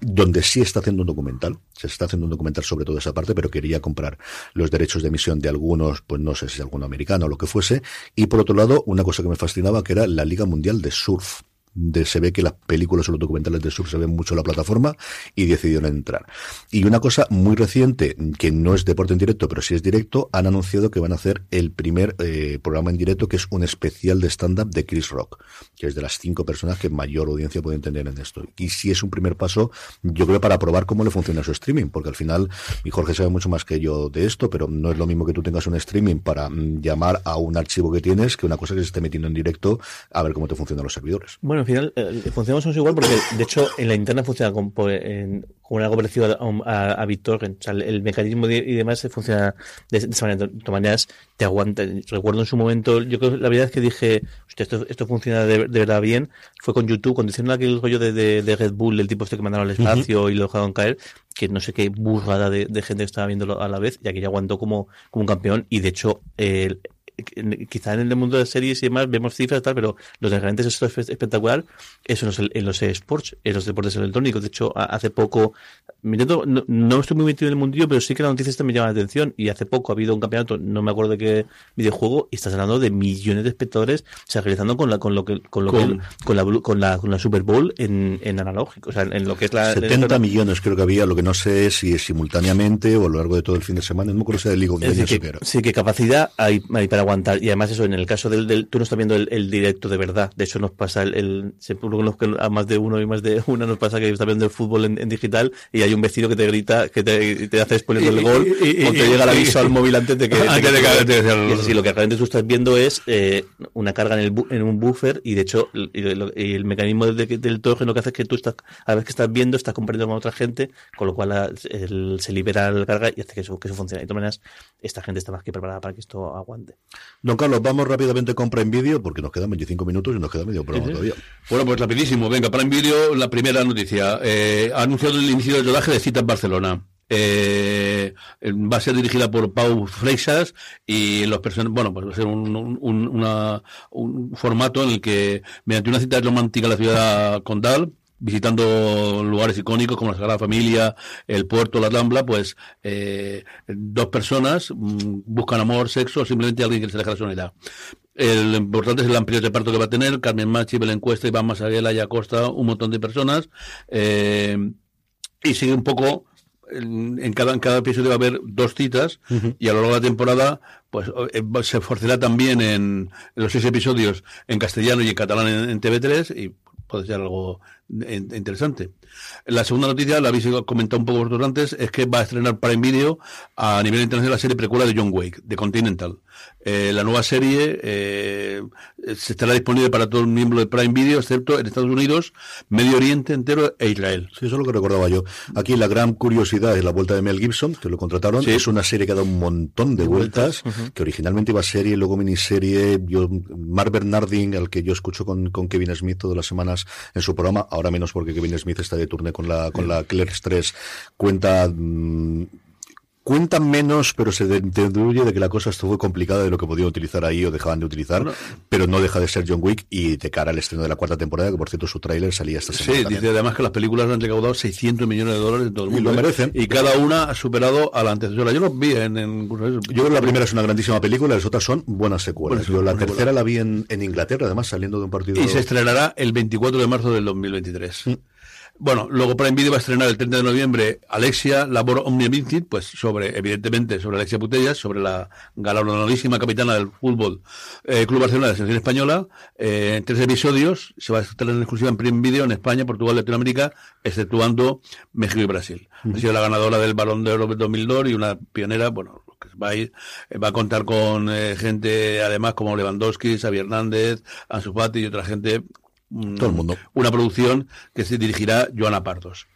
[SPEAKER 1] donde sí está haciendo un documental, se está haciendo un documental sobre toda esa parte, pero quería comprar los derechos de emisión de algunos, pues no sé si alguno americano o lo que fuese, y por otro lado, una cosa que me fascinaba que era la Liga Mundial de Surf, de, se ve que las películas o los documentales de sur se ven mucho en la plataforma y decidieron entrar. Y una cosa muy reciente, que no es deporte en directo, pero sí es directo, han anunciado que van a hacer el primer eh, programa en directo, que es un especial de stand-up de Chris Rock, que es de las cinco personas que mayor audiencia pueden tener en esto. Y si es un primer paso, yo creo, para probar cómo le funciona su streaming, porque al final, y Jorge sabe mucho más que yo de esto, pero no es lo mismo que tú tengas un streaming para mm, llamar a un archivo que tienes que una cosa que se esté metiendo en directo a ver cómo te funcionan los servidores.
[SPEAKER 2] Bueno, final eh, funcionamos igual porque, de hecho, en la interna funciona con, en, con algo parecido a, a, BitTorrent. O sea, el, mecanismo y demás funciona de, esa manera. De todas maneras, te aguanta. Recuerdo en su momento, yo creo la verdad es que dije, esto, esto funciona de, verdad bien. Fue con YouTube, cuando hicieron aquel rollo de, de, Red Bull, el tipo este que mandaron al espacio y lo dejaron caer, que no sé qué burrada de, gente que estaba viéndolo a la vez, y aquí ya aguantó como, como un campeón. Y de hecho, el quizá en el mundo de series y demás vemos cifras tal, pero los esto es espectacular, eso en los, en los esports, en los deportes electrónicos. De hecho, hace poco, no, no estoy muy metido en el mundillo, pero sí que la noticia esta me llama la atención. Y hace poco ha habido un campeonato, no me acuerdo de qué videojuego, y estás hablando de millones de espectadores, se realizando con la, con lo que, con lo con, con la, con la, con la Super Bowl en, en analógico, o sea, en lo que es la.
[SPEAKER 1] 70 millones creo que había, lo que no sé si es simultáneamente o a lo largo de todo el fin de semana, no me acuerdo si de League of
[SPEAKER 2] Legends. Sí, que capacidad hay, hay para aguantar. Y además eso, en el caso del, del tú no estás viendo el, directo de verdad. De hecho nos pasa el, el a más de uno y más de una nos pasa que estás viendo el fútbol en, digital y hay un vecino que te grita, que te, te hace spoiler el gol o te llega el aviso al móvil antes de que, te, lo que realmente tú estás viendo es eh, una carga en, el en un buffer y de hecho y, el mecanismo del, del torre lo que hace es que tú estás, a la vez que estás viendo, estás compartiendo con otra gente, con lo cual se libera la carga y hace que eso, que eso funcione. De todas maneras, esta gente está más que preparada para que esto aguante.
[SPEAKER 1] Carlos, vamos rápidamente con Prime Video porque nos quedan 25 minutos y nos queda medio programa todavía.
[SPEAKER 3] Bueno, pues rapidísimo. Venga, Prime Video, la primera noticia. Eh, ha anunciado el inicio del rodaje de Cita en Barcelona. Eh, va a ser dirigida por Pau Freixas y los personajes, bueno, pues va a ser un, un, formato en el que mediante una cita romántica en la ciudad condal visitando lugares icónicos como la Sagrada Familia, el puerto, la Rambla, pues eh, dos personas mm, buscan amor, sexo, o simplemente alguien que se deja la soledad. El importante es el amplio reparto que va a tener, Carmen Machi, Belén Cuesta, Iván Masarela y Acosta, un montón de personas, eh, y sigue un poco en, cada, en cada episodio va a haber dos citas y a lo largo de la temporada pues eh, se esforzará también en, los seis episodios en castellano y en catalán en, en TV3 y puede ser algo interesante. La segunda noticia, la habéis comentado un poco vosotros antes, es que va a estrenar Prime Video a nivel internacional la serie precuela de John Wake, de Continental. Eh, la nueva serie eh, se estará disponible para todo el miembro de Prime Video, excepto en Estados Unidos, Medio Oriente entero e Israel.
[SPEAKER 1] Sí, eso es lo que recordaba yo. Aquí la gran curiosidad es la vuelta de Mel Gibson, que lo contrataron. Es una serie que ha dado un montón de vueltas, que originalmente iba a serie, luego miniserie. Yo, Mark Bernardin, al que yo escucho con, Kevin Smith todas las semanas en su programa, ahora menos porque Kevin Smith está de turné con la, con la Clerks 3, cuenta... Mm, cuentan menos, pero se deduce de que la cosa estuvo complicada de lo que podían utilizar ahí o dejaban de utilizar, pero no deja de ser John Wick y de cara al estreno de la cuarta temporada, que por cierto su tráiler salía esta semana.
[SPEAKER 3] Sí, dice además que las películas han recaudado 600 millones de dólares en todo el mundo.
[SPEAKER 1] Y lo ¿eh? merecen.
[SPEAKER 3] Y cada una ha superado a la antecesora. Yo los vi en,
[SPEAKER 1] Yo creo que la primera es una grandísima película, las otras son buenas secuelas. Yo la tercera la vi en, Inglaterra, además saliendo de un partido.
[SPEAKER 3] Y se estrenará el 24 de marzo del 2023. Bueno, luego Prime Video va a estrenar el 30 de noviembre Alexia Labor Omnia Vincit, pues sobre, evidentemente, sobre Alexia Putellas, sobre la galardonadísima capitana del fútbol eh, Club Barcelona de la selección española, eh, en tres episodios, se va a estrenar en exclusiva en Prime Video en España, Portugal, Latinoamérica, exceptuando México y Brasil. Ha sido la ganadora del Balón de Oro 2002 y una pionera, bueno, que va a ir, eh, va a contar con eh, gente además como Lewandowski, Xavi Hernández, Ansu Fati y otra gente
[SPEAKER 1] todo el mundo.
[SPEAKER 3] Una producción que se dirigirá Joana Pardos.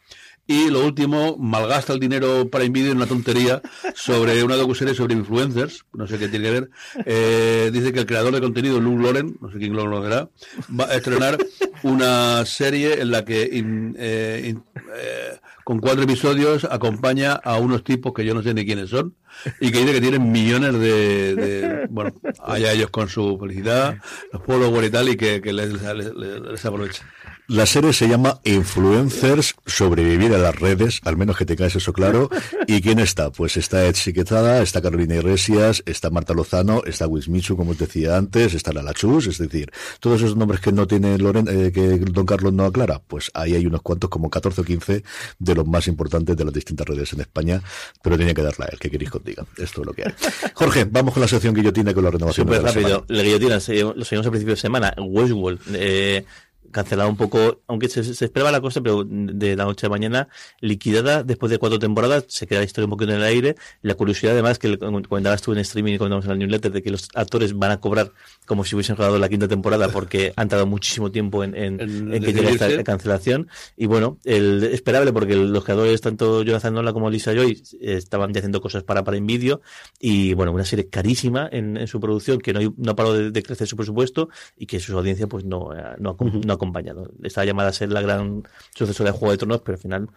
[SPEAKER 3] Y lo último, malgasta el dinero para Invidio en una tontería sobre una docuserie sobre influencers, no sé qué tiene que ver. Eh, dice que el creador de contenido, Luke Loren, no sé quién lo logrará, va a estrenar una serie en la que eh, eh, con cuatro episodios acompaña a unos tipos que yo no sé ni quiénes son y que dice que tienen millones de, bueno, allá ellos con su felicidad, los followers y tal, y que, les aprovecha.
[SPEAKER 1] La serie se llama Influencers, sobrevivir a las redes, al menos que tengáis eso claro. ¿Y quién está? Pues está Ed está Carolina Iglesias, está Marta Lozano, está Wismichu, como os decía antes, está Lala Chus, es decir, todos esos nombres que no tiene Loren, eh, que Don Carlos no aclara, pues ahí hay unos cuantos, como 14 o 15 de los más importantes de las distintas redes en España, pero tiene que darla a él, que queréis que os diga. Esto es lo que hay. Jorge, vamos con la sección guillotina con la renovación.
[SPEAKER 2] Súper rápido. La, guillotina, lo seguimos a principio de semana. Westworld. Eh, cancelado un poco, aunque se, esperaba la cosa, pero de la noche a mañana, liquidada después de cuatro temporadas, se queda la historia un poquito en el aire. La curiosidad, además, que comentabas tú en streaming y comentamos en el newsletter, de que los actores van a cobrar como si hubiesen jugado la quinta temporada, porque han tardado muchísimo tiempo en, en, que llegue esta cancelación. Y bueno, el, esperable, porque los creadores, tanto Jonathan Nola como Lisa Joy, estaban haciendo cosas para, para Envidio, y bueno, una serie carísima en, su producción, que no, no paró de, crecer su presupuesto, y que su audiencia pues no, no, no acompañado. Estaba llamada a ser la gran sucesora de Juego de Tronos, pero al final,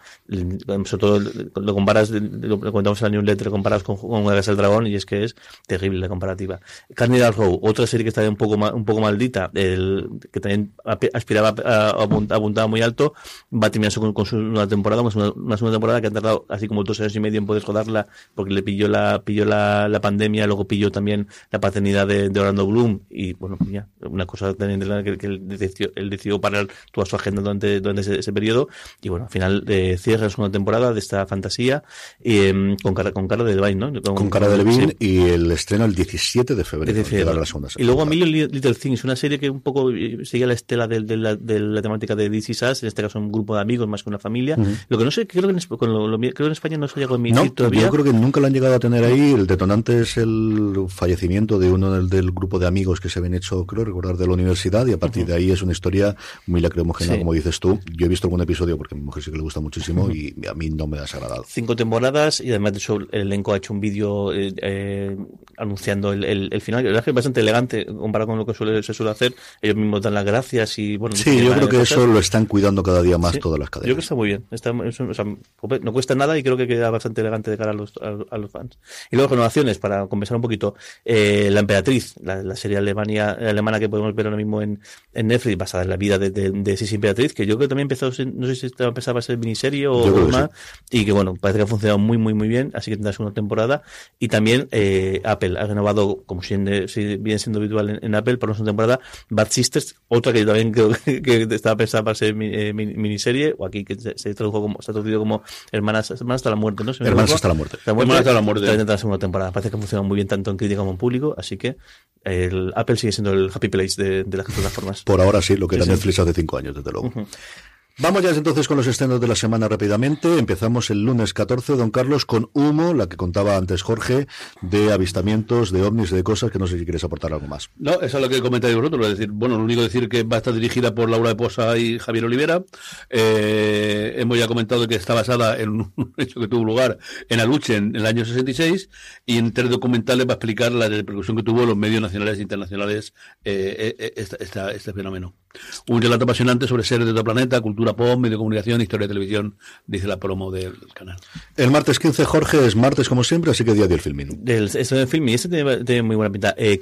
[SPEAKER 2] sobre todo lo comparas, lo contamos en la newsletter, comparas con, con del Dragón y es que es terrible la comparativa. Candidal Row, otra serie que está un poco, un poco maldita, el, que también aspiraba a, apuntar muy alto, va a terminarse con, con su nueva temporada, una, una, segunda temporada que ha tardado así como dos años y medio en poder rodarla, porque le pilló la, pilló la, la pandemia, luego pilló también la paternidad de, Orlando Bloom, y bueno, ya, una cosa también que, que él decidió, decidió para toda su agenda durante, durante ese, periodo. Y bueno, al final eh, cierra una temporada de esta fantasía em, con, cara, con cara de Levine, ¿no?
[SPEAKER 1] Con, cara de Levine y el estreno el 17 de febrero.
[SPEAKER 2] y luego Million Little Things, una serie que un poco eh, sigue la estela de, la, de la, temática de DC Sass, en este caso un grupo de amigos más que una familia. Lo que no sé, creo que en, creo que en España no se ha llegado a emitir todavía.
[SPEAKER 1] Yo creo que nunca lo han llegado a tener ahí. El detonante es el fallecimiento de uno del, del grupo de amigos que se habían hecho, creo recordar, de la universidad y a partir de ahí es una historia muy lacrimógena, como dices tú. Yo he visto algún episodio porque a mi mujer sí que le gusta muchísimo y a mí no me ha desagradado.
[SPEAKER 2] Cinco temporadas y además de eso el elenco ha hecho un vídeo eh, eh, anunciando el, el, final. La verdad es que es bastante elegante comparado con lo que suele, se suele hacer. Ellos mismos dan las gracias y bueno.
[SPEAKER 1] Sí, yo creo que eso lo están cuidando cada día más todas las cadenas.
[SPEAKER 2] Yo creo que está muy bien. Está, no cuesta nada y creo que queda bastante elegante de cara a los, a, los fans. Y luego renovaciones, para compensar un poquito. Eh, la Emperatriz, la, serie Alemania, alemana que podemos ver ahora mismo en, en Netflix, basada en la vida de, de, de Sisi Emperatriz, que yo creo que también empezó, no sé si empezaba a ser miniserie o más, y que bueno, parece que ha funcionado muy, muy, muy bien, así que tendrás una temporada. Y también eh, Apple ha renovado, como si, viene siendo habitual en, Apple, para una segunda temporada, Bad Sisters, otra que yo también creo que, estaba pensada para ser eh, miniserie, o aquí que se, tradujo como, se ha traducido como Hermanas, Hermanas hasta la muerte, ¿no?
[SPEAKER 1] hermanas hasta la muerte.
[SPEAKER 2] Hermanas hasta la muerte. También tendrá segunda temporada. Parece que ha funcionado muy bien tanto en crítica como en público, así que el Apple sigue siendo el happy place de, las plataformas.
[SPEAKER 1] Por ahora sí, lo que era Netflix hace cinco años, desde luego. Vamos ya entonces con los estrenos de la semana rápidamente. Empezamos el lunes 14, don Carlos, con Humo, la que contaba antes Jorge, de avistamientos, de ovnis, de cosas que no sé si quieres aportar algo más.
[SPEAKER 3] No, eso es lo que comentáis vosotros. Es decir, bueno, lo único decir que va a estar dirigida por Laura de Posa y Javier Olivera. Eh, hemos ya comentado que está basada en un hecho que tuvo lugar en Aluche en, el año 66 y en tres documentales va a explicar la repercusión que tuvo en los medios nacionales e internacionales eh, eh, este fenómeno. Un relato apasionante sobre seres de otro planeta, cultura pop, medio de comunicación, historia de televisión, dice la promo del canal.
[SPEAKER 1] El martes 15, Jorge, es martes como siempre, así que día del filming.
[SPEAKER 2] Del, esto del filming, este tiene, muy buena pinta. Eh,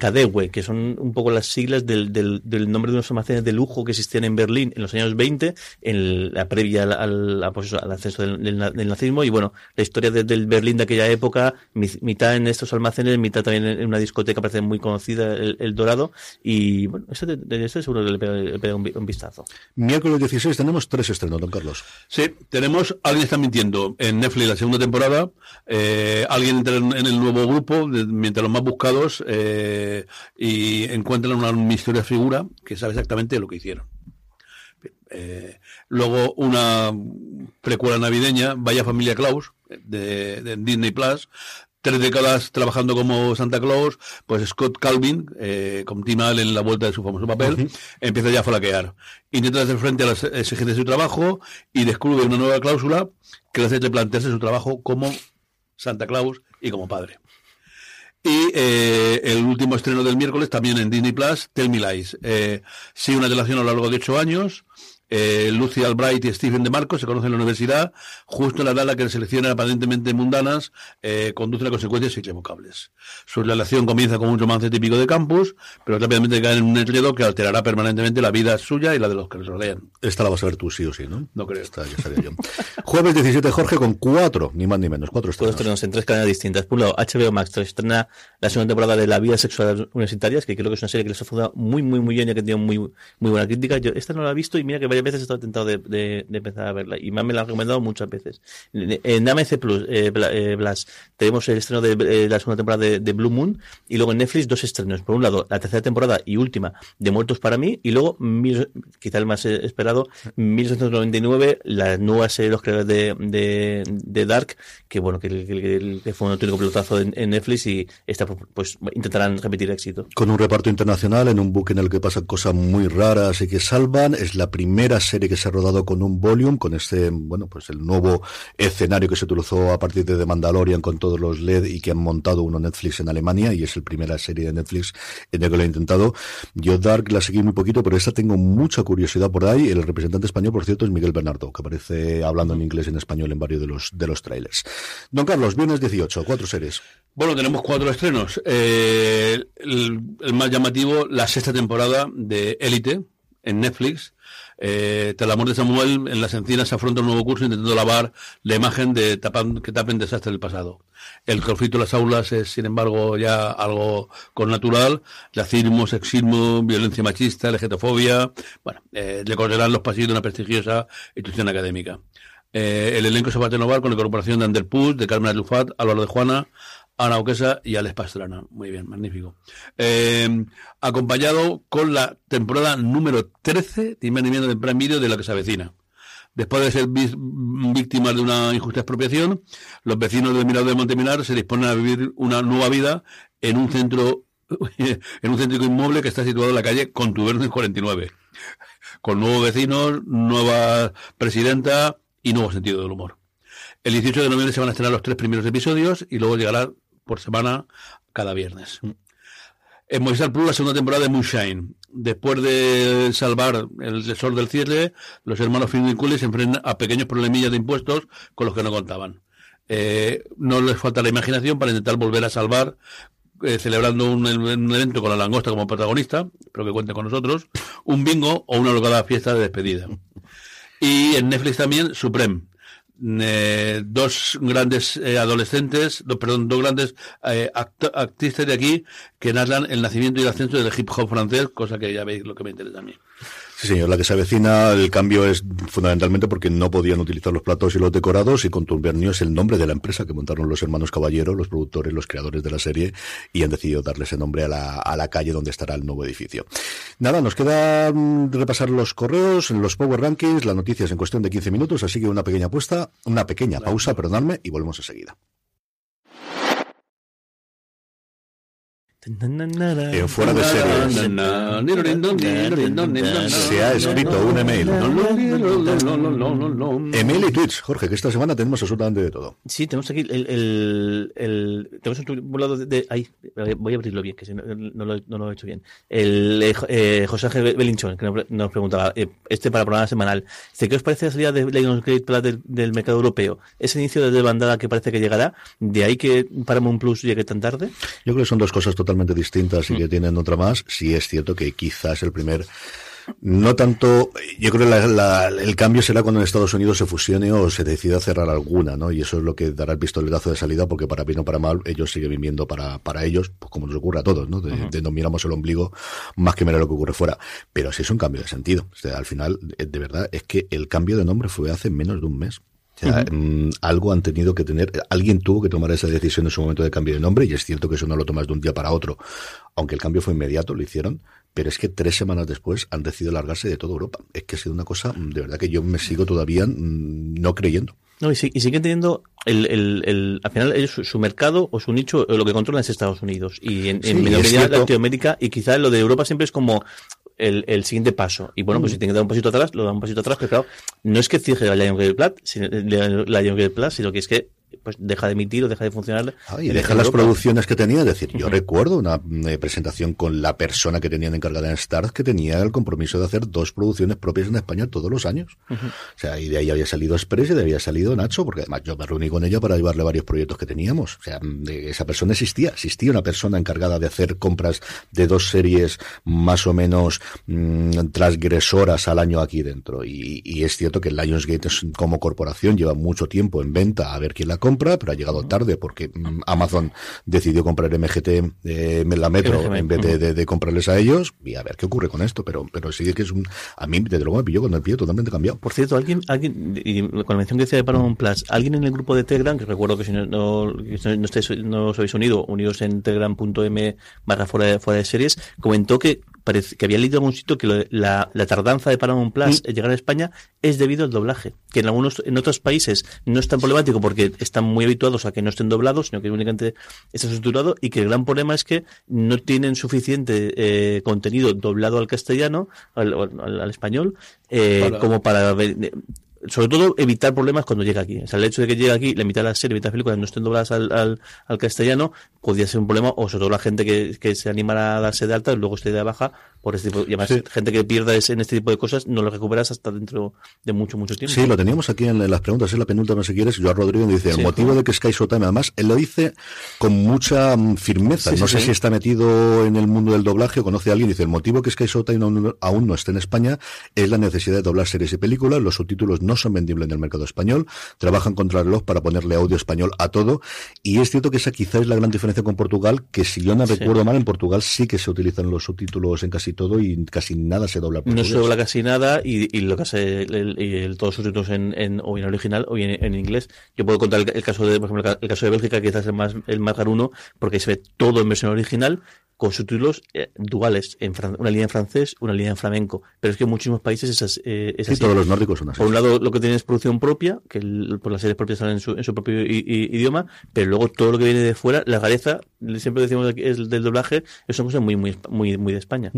[SPEAKER 2] que son un poco las siglas del, del, del, nombre de unos almacenes de lujo que existían en Berlín en los años 20, en la previa al, pues al, acceso del, nazismo, y bueno, la historia del Berlín de aquella época, mitad en estos almacenes, mitad también en una discoteca, parece muy conocida, el, Dorado, y bueno, eso, de, eso seguro que le un, vistazo.
[SPEAKER 1] Miércoles 16 tenemos tres estrenos, don Carlos.
[SPEAKER 3] Sí, tenemos Alguien está mintiendo en Netflix la segunda temporada. Eh, alguien entra en, el nuevo grupo, mientras los más buscados, eh, y encuentran una misteriosa figura que sabe exactamente lo que hicieron. Eh, luego una precuela navideña, Vaya Familia Klaus, de, de Disney Plus, tres décadas trabajando como Santa Claus, pues Scott Calvin, eh, con Tim Allen en la vuelta de su famoso papel, empieza ya a flaquear. Intenta hacer frente a las exigencias de su trabajo y descubre una nueva cláusula que le hace plantearse su trabajo como Santa Claus y como padre. Y eh, el último estreno del miércoles, también en Disney Plus, Tell Me Lies. Eh, sigue una relación a lo largo de ocho años eh, Lucy Albright y Stephen DeMarco se conocen en la universidad, justo en la edad en la que selecciones aparentemente mundanas eh, conducen a consecuencias irrevocables. Su relación comienza con un romance típico de campus, pero rápidamente cae en un enredo que alterará permanentemente la vida suya y la de los que les rodean.
[SPEAKER 1] Esta la vas a ver tú sí o sí, ¿no?
[SPEAKER 3] No creo.
[SPEAKER 1] Esta ya sabía yo. Jueves 17, Jorge, con cuatro, ni más ni menos, cuatro estrenos.
[SPEAKER 2] Estrenos en tres cadenas distintas. Por un lado, HBO Max estrena la segunda temporada de La vida sexual universitaria, que creo que es una serie que les ha funcionado muy, muy, muy bien y que ha tenido muy, muy buena crítica. Yo esta no la he visto y mira que varias veces he estado tentado de, de, empezar a verla y me, me la han recomendado muchas veces. En AMC Plus, eh, eh, Blas, tenemos el estreno de eh, la segunda temporada de, Blue Moon y luego en Netflix dos estrenos. Por un lado, la tercera temporada y última de Muertos para mí y luego, quizá el más esperado, 1999, la nueva serie de los creadores de, de, Dark, que bueno, que, fue un auténtico pelotazo en, Netflix y esta pues intentarán repetir éxito.
[SPEAKER 1] Con un reparto internacional en un buque en el que pasan cosas muy raras y que salvan, es la primera serie que se ha rodado con un volume, con este, bueno, pues el nuevo escenario que se utilizó a partir de The Mandalorian con todos los LED y que han montado uno Netflix en Alemania y es la primera serie de Netflix en el que lo he intentado. Yo Dark la seguí muy poquito, pero esta tengo mucha curiosidad por ahí. El representante español, por cierto, es Miguel Bernardo, que aparece hablando en inglés y en español en varios de los, de los trailers. Don Carlos, viernes 18, cuatro series.
[SPEAKER 3] Bueno, tenemos cuatro estrenos. Eh, el, el, más llamativo, la sexta temporada de Élite en Netflix, eh, tras la muerte de Samuel, en las encinas se afronta un nuevo curso intentando lavar la imagen de tapan, que tapen desastres del pasado. El conflicto en las aulas es, sin embargo, ya algo con natural. Racismo, sexismo, violencia machista, legetofobia. Bueno, eh, recorrerán los pasillos de una prestigiosa institución académica. Eh, el elenco se va a renovar con la incorporación de Ander Puig, de Carmen Alufat, Álvaro de Juana, Ana Oquesa y Alex Pastrana. Muy bien, magnífico. Eh, acompañado con la temporada número 13 de Invenimiento de Prime Video de la que se avecina. Después de ser víctimas de una injusta expropiación, los vecinos del Mirador de Monteminar se disponen a vivir una nueva vida en un centro en un centro inmueble que está situado en la calle Contubernes 49, con nuevos vecinos, nueva presidenta y nuevo sentido del humor. El 18 de noviembre se van a estrenar los tres primeros episodios y luego llegará por semana cada viernes. En Movistar Plus, la segunda temporada de Moonshine. Después de salvar el tesoro del cierre, los hermanos Finn se enfrentan a pequeños problemillas de impuestos con los que no contaban. Eh, no les falta la imaginación para intentar volver a salvar, eh, celebrando un, evento con la langosta como protagonista, espero que cuente con nosotros, un bingo o una locada fiesta de despedida. Y en Netflix también, Supreme eh, dos grandes eh, adolescentes, perdón, dos grandes eh, actrices de aquí que narran el nacimiento y el ascenso del hip hop francés, cosa que ya veis lo que me interesa a mí.
[SPEAKER 1] Sí, señor, la que se avecina, el cambio es fundamentalmente porque no podían utilizar los platos y los decorados y Contubernio es el nombre de la empresa que montaron los hermanos Caballero, los productores, los creadores de la serie y han decidido darle ese nombre a la, a la calle donde estará el nuevo edificio. Nada, nos queda mm, repasar los correos, los Power Rankings, las noticias en cuestión de 15 minutos, así que una pequeña apuesta, una pequeña pausa, perdonadme, y volvemos enseguida. En fuera de series se ha escrito un email. Email y tweets, Jorge, que esta semana tenemos absolutamente de todo.
[SPEAKER 2] Sí, tenemos aquí el, el, el tenemos un lado de, ahí, voy a abrirlo bien, que si no, no, lo, no, lo, he hecho bien. El eh, José Ángel Belinchón, que nos preguntaba, eh, este para programa semanal, dice, ¿qué os parece la salida de Lionsgate del, del mercado europeo? ¿Ese inicio de desbandada que parece que llegará? ¿De ahí que Paramount Plus llegue tan tarde?
[SPEAKER 1] Yo creo que son dos cosas totalmente distintas y que mm. tienen otra más, sí es cierto que quizás el primer no tanto, yo creo que el cambio será cuando en Estados Unidos se fusione o se decida cerrar alguna, ¿no? Y eso es lo que dará el pistoletazo de salida, porque para bien o para mal, ellos siguen viviendo para, para ellos, pues como nos ocurre a todos, ¿no? De, no miramos el ombligo más que mirar lo que ocurre fuera. Pero sí es un cambio de sentido. O sea, al final, de verdad, es que el cambio de nombre fue hace menos de un mes. Mm, algo han tenido que tener, alguien tuvo que tomar esa decisión en su momento de cambio de nombre, y es cierto que eso no lo tomas de un día para otro, aunque el cambio fue inmediato, lo hicieron, pero es que tres semanas después han decidido largarse de toda Europa. Es que ha sido una cosa, mm, de verdad que yo me sigo todavía mm, no creyendo.
[SPEAKER 2] No, y, siguen teniendo el, el, el, al final ellos, su, mercado o su nicho, lo que controlan es Estados Unidos y en, en medida Latinoamérica y quizás lo de Europa siempre es como el, el siguiente paso. Y bueno, pues si mm. tiene que dar un pasito atrás, lo da un pasito atrás, pero claro, no es que cierre la Lion Plat, la Lion Plus, sino que es que pues deja de emitir o deja de funcionar.
[SPEAKER 1] Ah, y deja las producciones que tenía. Es decir, yo recuerdo una eh, presentación con la persona que tenían encargada en Stars que tenía el compromiso de hacer dos producciones propias en España todos los años. O sea, y de ahí había salido Express y de ahí había salido Nacho, porque además yo me reuní con ella para llevarle varios proyectos que teníamos. O sea, esa persona existía. Existía una persona encargada de hacer compras de dos series más o menos mm, transgresoras al año aquí dentro. Y, y es cierto que Lionsgate como corporación lleva mucho tiempo en venta a ver quién la compra, pero ha llegado tarde porque mm, Amazon decidió comprar MGT eh, la Metro en vez de, comprarles a ellos y a ver qué ocurre con esto, pero pero sí que es un a mí desde luego me pilló con el pie totalmente cambiado.
[SPEAKER 2] Por cierto, alguien alguien y con la mención que decía de Paramount Plus, alguien en el grupo de Telegram que recuerdo que si no no, no, estáis, no os habéis unido, unidos en telegram.m barra fuera fuera de series, comentó que que había leído en algún sitio que la, la, tardanza de Paramount Plus en llegar a España es debido al doblaje, que en algunos, en otros países no es tan problemático porque están muy habituados a que no estén doblados, sino que únicamente está sustituido y que el gran problema es que no tienen suficiente eh, contenido doblado al castellano, al, al, español, eh, como para sobre todo evitar problemas cuando llega aquí. O sea, el hecho de que llegue aquí, la mitad de la serie, la mitad de las películas no estén dobladas al, al, al, castellano, podría ser un problema, o sobre todo la gente que, que se animara a darse de alta y luego esté de baja por este tipo, y además gente que pierda en este tipo de cosas no lo recuperas hasta dentro de mucho, mucho tiempo.
[SPEAKER 1] Sí, lo teníamos aquí en las preguntas, es la penúltima si quieres, Rodrigo me dice, el motivo de que Sky Showtime, además, él lo dice con mucha mm, firmeza, no sé si está metido en el mundo del doblaje o conoce a alguien, dice, el motivo que Sky Showtime aún, aún no esté en España es la necesidad de doblar series y películas, los subtítulos no son vendibles en el mercado español, trabajan contra el reloj para ponerle audio español a todo, y es cierto que esa quizás es la gran diferencia con Portugal, que si yo no recuerdo mal, en Portugal sí que se utilizan los subtítulos en casi todo y casi nada se dobla.
[SPEAKER 2] No se dobla casi nada y, lo que hace el, el, todos los subtítulos en, en, o en original o en, en, inglés. Yo puedo contar el, caso de, por ejemplo, el caso de Bélgica, que quizás es el más, el más garuno, porque se ve todo en versión original con subtítulos eh, duales, en una línea en francés, una línea en flamenco. Pero es que en muchísimos países esas, eh, es
[SPEAKER 1] así. todos los nórdicos son así.
[SPEAKER 2] Por un lado, lo que tienen es producción propia, que por pues las series propias salen en su, en su propio idioma, pero luego todo lo que viene de fuera, la gareza, siempre decimos que es del doblaje, es una cosa muy, muy, muy, muy de España.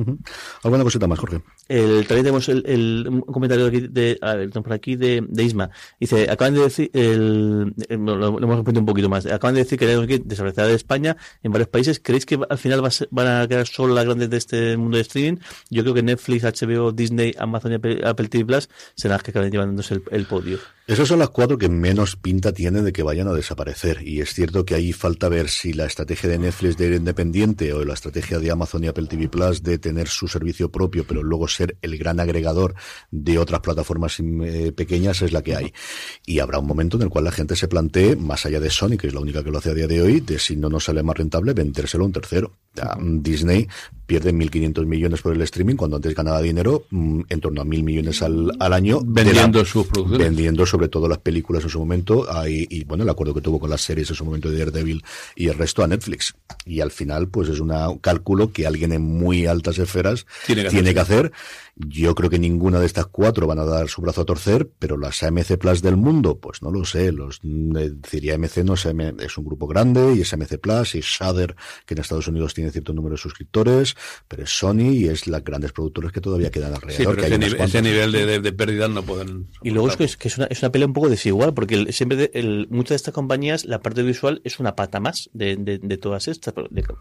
[SPEAKER 1] ¿Alguna cosita más, Jorge?
[SPEAKER 2] El, también tenemos el, el un comentario aquí de, a ver, por aquí de, de Isma. Dice, acaban de decir, el, lo, hemos repetido un poquito más, acaban de decir que tenemos que desaparecer de España en varios países. ¿Creéis que al final va a ser, van a quedar solo las grandes de este mundo de streaming. Yo creo que Netflix, HBO, Disney, Amazon y Apple, TV Plus serán las que acaben llevándose el podio.
[SPEAKER 1] Esas son las cuatro que menos pinta tienen de que vayan a desaparecer. Y es cierto que ahí falta ver si la estrategia de Netflix de ir independiente o la estrategia de Amazon y Apple TV Plus de tener su servicio propio, pero luego ser el gran agregador de otras plataformas eh, pequeñas es la que hay. Y habrá un momento en el cual la gente se plantee, más allá de Sony, que es la única que lo hace a día de hoy, de si no nos sale más rentable vendérselo a un tercero. Disney pierde 1.500 millones por el streaming cuando antes ganaba dinero mm, en torno a 1.000 millones al, al año.
[SPEAKER 3] Vendiendo sus producciones.
[SPEAKER 1] Vendiendo sobre todo las películas en su momento y bueno, el acuerdo que tuvo con las series en su momento de Daredevil y el resto a Netflix. Y al final, pues es un cálculo que alguien en muy altas esferas tiene que hacer yo creo que ninguna de estas cuatro van a dar su brazo a torcer, pero las AMC Plus del mundo, pues no lo sé. Los, eh, diría AMC no es, es un grupo grande y es AMC Plus y Shudder, que en Estados Unidos tiene cierto número de suscriptores, pero es Sony y es las grandes productoras que todavía quedan alrededor.
[SPEAKER 3] Sí, pero ese, nivel, de, de, pérdida no pueden.
[SPEAKER 2] Y luego es que, es, que es, una, es una pelea un poco desigual, porque siempre el, muchas de estas compañías, la parte visual es una pata más de, de, todas estas.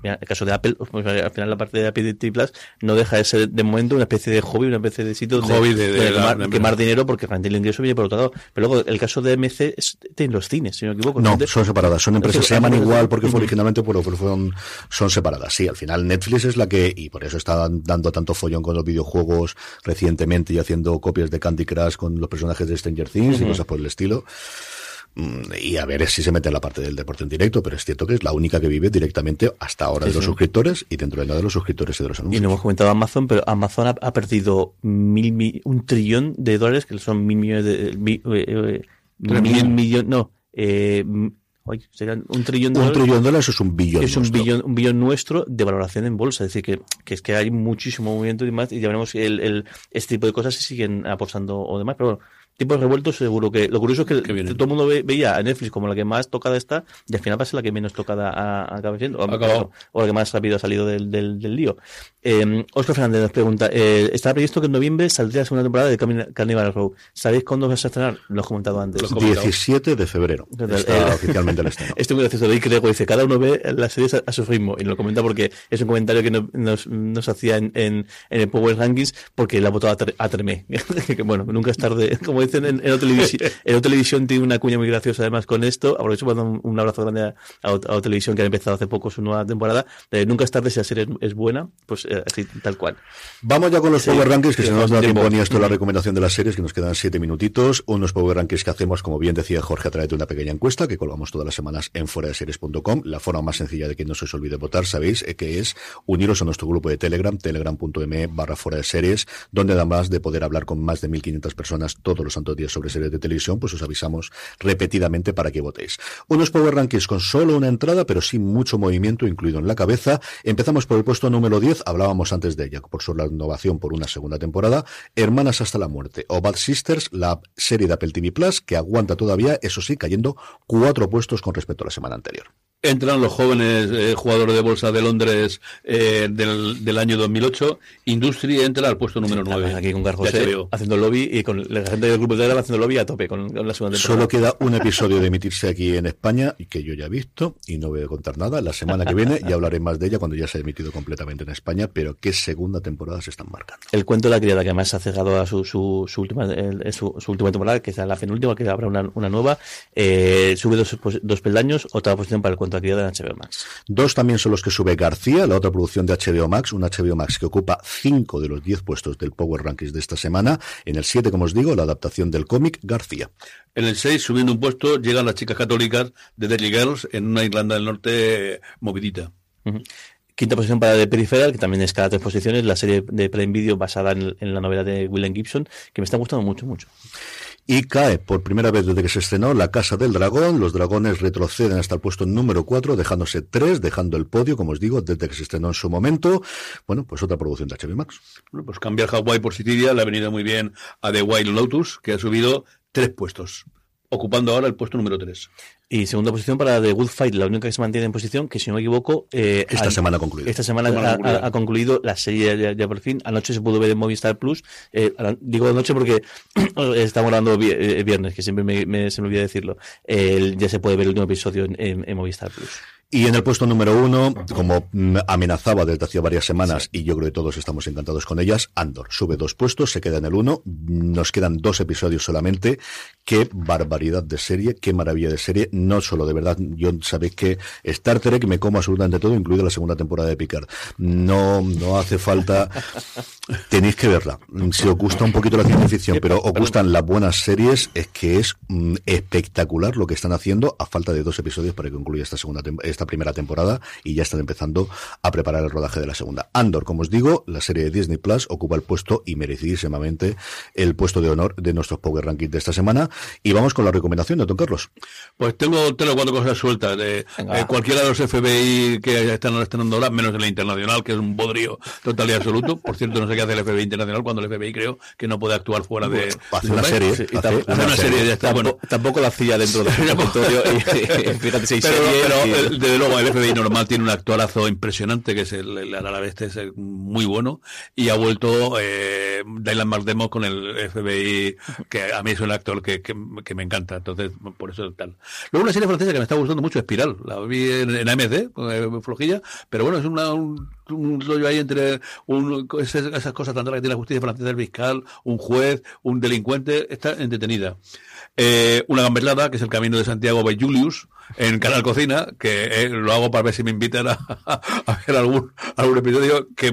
[SPEAKER 2] En el caso de Apple, pues, al final la parte de Apple TV Plus no deja de ser de momento una especie de hobby una especie de sitio
[SPEAKER 3] de,
[SPEAKER 2] de, quemar, dinero porque realmente el ingreso viene por otro lado. Pero luego, el caso de MC es en los cines, si no me equivoco.
[SPEAKER 1] No, son separadas. Son empresas, se llaman igual porque fue originalmente, pero fueron, son separadas. Sí, al final Netflix es la que, y por eso está dando tanto follón con los videojuegos recientemente y haciendo copias de Candy Crush con los personajes de Stranger Things y cosas por el estilo. Mm, y a ver si se mete en la parte del deporte en directo, pero es cierto que es la única que vive directamente hasta ahora de los suscriptores y dentro de la de los suscriptores y de los anuncios.
[SPEAKER 2] Y no hemos comentado Amazon, pero Amazon ha, perdido mil, un trillón de dólares, que son mil millones de... Mil, eh, eh, millones, no, eh, serían un trillón
[SPEAKER 1] de dólares. Un trillón de dólares es un billón.
[SPEAKER 2] Es un billón, un billón nuestro de valoración en bolsa. Es decir, que, que es que hay muchísimo movimiento y demás, y ya veremos el, el, este tipo de cosas se siguen apostando o demás. Pero bueno, tipos revueltos seguro que lo curioso es que, todo el mundo veía a Netflix como la que más tocada está y al final va a ser la que menos tocada ha, acaba siendo o, la que más rápido ha salido del, del, del lío. Eh, Oscar Fernández nos pregunta eh, está previsto que en noviembre saldría la segunda temporada de Carnival Row ¿sabéis cuándo vas a estrenar? lo he comentado antes.
[SPEAKER 1] 17 de febrero. Está eh, oficialmente el estreno.
[SPEAKER 2] estoy muy gracioso Luis Grego dice cada uno ve las series a, su ritmo y lo comenta porque es un comentario que nos, nos hacía en, en, el Power Rankings porque la votado a, Tremé. Que bueno nunca es tarde como en, en, en tiene una cuña muy graciosa además con esto. Aprovecho para un, un abrazo grande a, a, que ha empezado hace poco su nueva temporada. Eh, nunca es tarde si la serie es, buena, pues eh, así tal cual.
[SPEAKER 1] Vamos ya con los Power Rankings, que si no nos da tiempo ni esto la recomendación de las series, que nos quedan siete minutitos. Unos Power Rankings que hacemos, como bien decía Jorge, a través de una pequeña encuesta que colgamos todas las semanas en foradeseries.com. La forma más sencilla de que no se os olvide votar, sabéis, eh, que es uniros a nuestro grupo de Telegram, telegram.me barra fuera de series, donde además de poder hablar con más de 1.500 personas todos los santos días sobre series de televisión, pues os avisamos repetidamente para que votéis. Unos Power Rankings con solo una entrada, pero sin mucho movimiento incluido en la cabeza. Empezamos por el puesto número 10, hablábamos antes de ella, por su renovación por una segunda temporada. Hermanas hasta la muerte, o Bad Sisters, la serie de Apple TV Plus, que aguanta todavía, eso sí, cayendo cuatro puestos con respecto a la semana anterior
[SPEAKER 3] entran los jóvenes eh, jugadores de bolsa de Londres eh, del, del, año 2008. Industry entra al puesto número 9.
[SPEAKER 2] Aquí con Carlos haciendo lobby y con la gente del grupo de Telegram haciendo lobby a tope con, la segunda temporada.
[SPEAKER 1] Solo queda un episodio de emitirse aquí en España y que yo ya he visto y no voy a contar nada. La semana que viene ya hablaré más de ella cuando ya se ha emitido completamente en España, pero qué segunda temporada se están marcando.
[SPEAKER 2] El cuento de la criada que además ha cerrado a su, su, su última su, última temporada, que es la penúltima, que habrá una, una nueva, eh, sube dos, pues, dos peldaños, otra posición para el cuento de HBO Max.
[SPEAKER 1] Dos también son los que sube García, la otra producción de HBO Max, un HBO Max que ocupa cinco de los diez puestos del Power Rankings de esta semana. En el siete, como os digo, la adaptación del cómic García.
[SPEAKER 3] En el 6, subiendo un puesto, llegan las chicas católicas de Deadly Girls en una Irlanda del Norte movidita.
[SPEAKER 2] Quinta posición para The Peripheral, que también es cada tres posiciones, la serie de Prime Video basada en, en la novela de William Gibson, que me está gustando mucho, mucho
[SPEAKER 1] y cae por primera vez desde que se estrenó La Casa del Dragón. Los dragones retroceden hasta el puesto número 4, dejándose tres, dejando el podio, como os digo, desde que se estrenó en su momento. Bueno, pues otra producción de HBO Max.
[SPEAKER 3] Bueno, pues cambiar Hawaii por Sicilia le ha venido muy bien a The Wild Lotus, que ha subido tres puestos ocupando ahora el puesto número 3.
[SPEAKER 2] Y segunda posición para The Good Fight, la única que se mantiene en posición, que si no me equivoco...
[SPEAKER 1] Eh, esta semana ha concluido.
[SPEAKER 2] Esta semana ha, concluido la serie ya, por fin. Anoche se pudo ver en Movistar Plus. Eh, digo anoche porque estamos hablando eh, viernes, que siempre me, se me olvida decirlo. ya se puede ver el último episodio en Movistar Plus.
[SPEAKER 1] Y en el puesto número uno, como amenazaba desde hace varias semanas, y yo creo que todos estamos encantados con ellas, Andor sube dos puestos, se queda en el uno, nos quedan dos episodios solamente. Qué barbaridad de serie, qué maravilla de serie. No solo, de verdad, yo sabéis que Star Trek me como absolutamente todo, incluido la segunda temporada de Picard. No, no hace falta. Tenéis que verla. Si os gusta un poquito la ciencia ficción, pero os gustan las buenas series, es que es mm, espectacular lo que están haciendo a falta de dos episodios para que concluya esta segunda esta primera temporada y ya están empezando a preparar el rodaje de la segunda. Andor, como os digo, la serie de Disney Plus ocupa el puesto y merecidísimamente el puesto de honor de nuestros Power Rankings de esta semana. Y vamos con la recomendación de Don Carlos.
[SPEAKER 3] Pues tengo tres o cuatro cosas sueltas. De, eh, cualquiera de los FBI que están estrenando ahora, menos el internacional, que es un bodrio total y absoluto. Por cierto, no sé qué hace el FBI internacional cuando el FBI creo que no puede actuar fuera de.
[SPEAKER 1] hace una serie.
[SPEAKER 3] hace, una, serie, ya está. Bueno,
[SPEAKER 2] tampoco la hacía dentro del
[SPEAKER 3] fíjate, si pero, desde luego el FBI normal tiene un actorazo impresionante que es el, el, este es muy bueno y ha vuelto eh, Dylan McDermott con el FBI que a mí es un actor que, que, me encanta entonces por eso tal luego una serie francesa que me está gustando mucho Espiral. La vi en, AMC eh, flojilla. Pero bueno es una, un, un rollo ahí entre un, esas, cosas tan raras que tiene la justicia francesa el fiscal un juez un delincuente está entretenida eh, una gamberlada, que es el camino de Santiago by Julius, en Canal Cocina, que eh, lo hago para ver si me invitan a, ver algún, algún episodio, que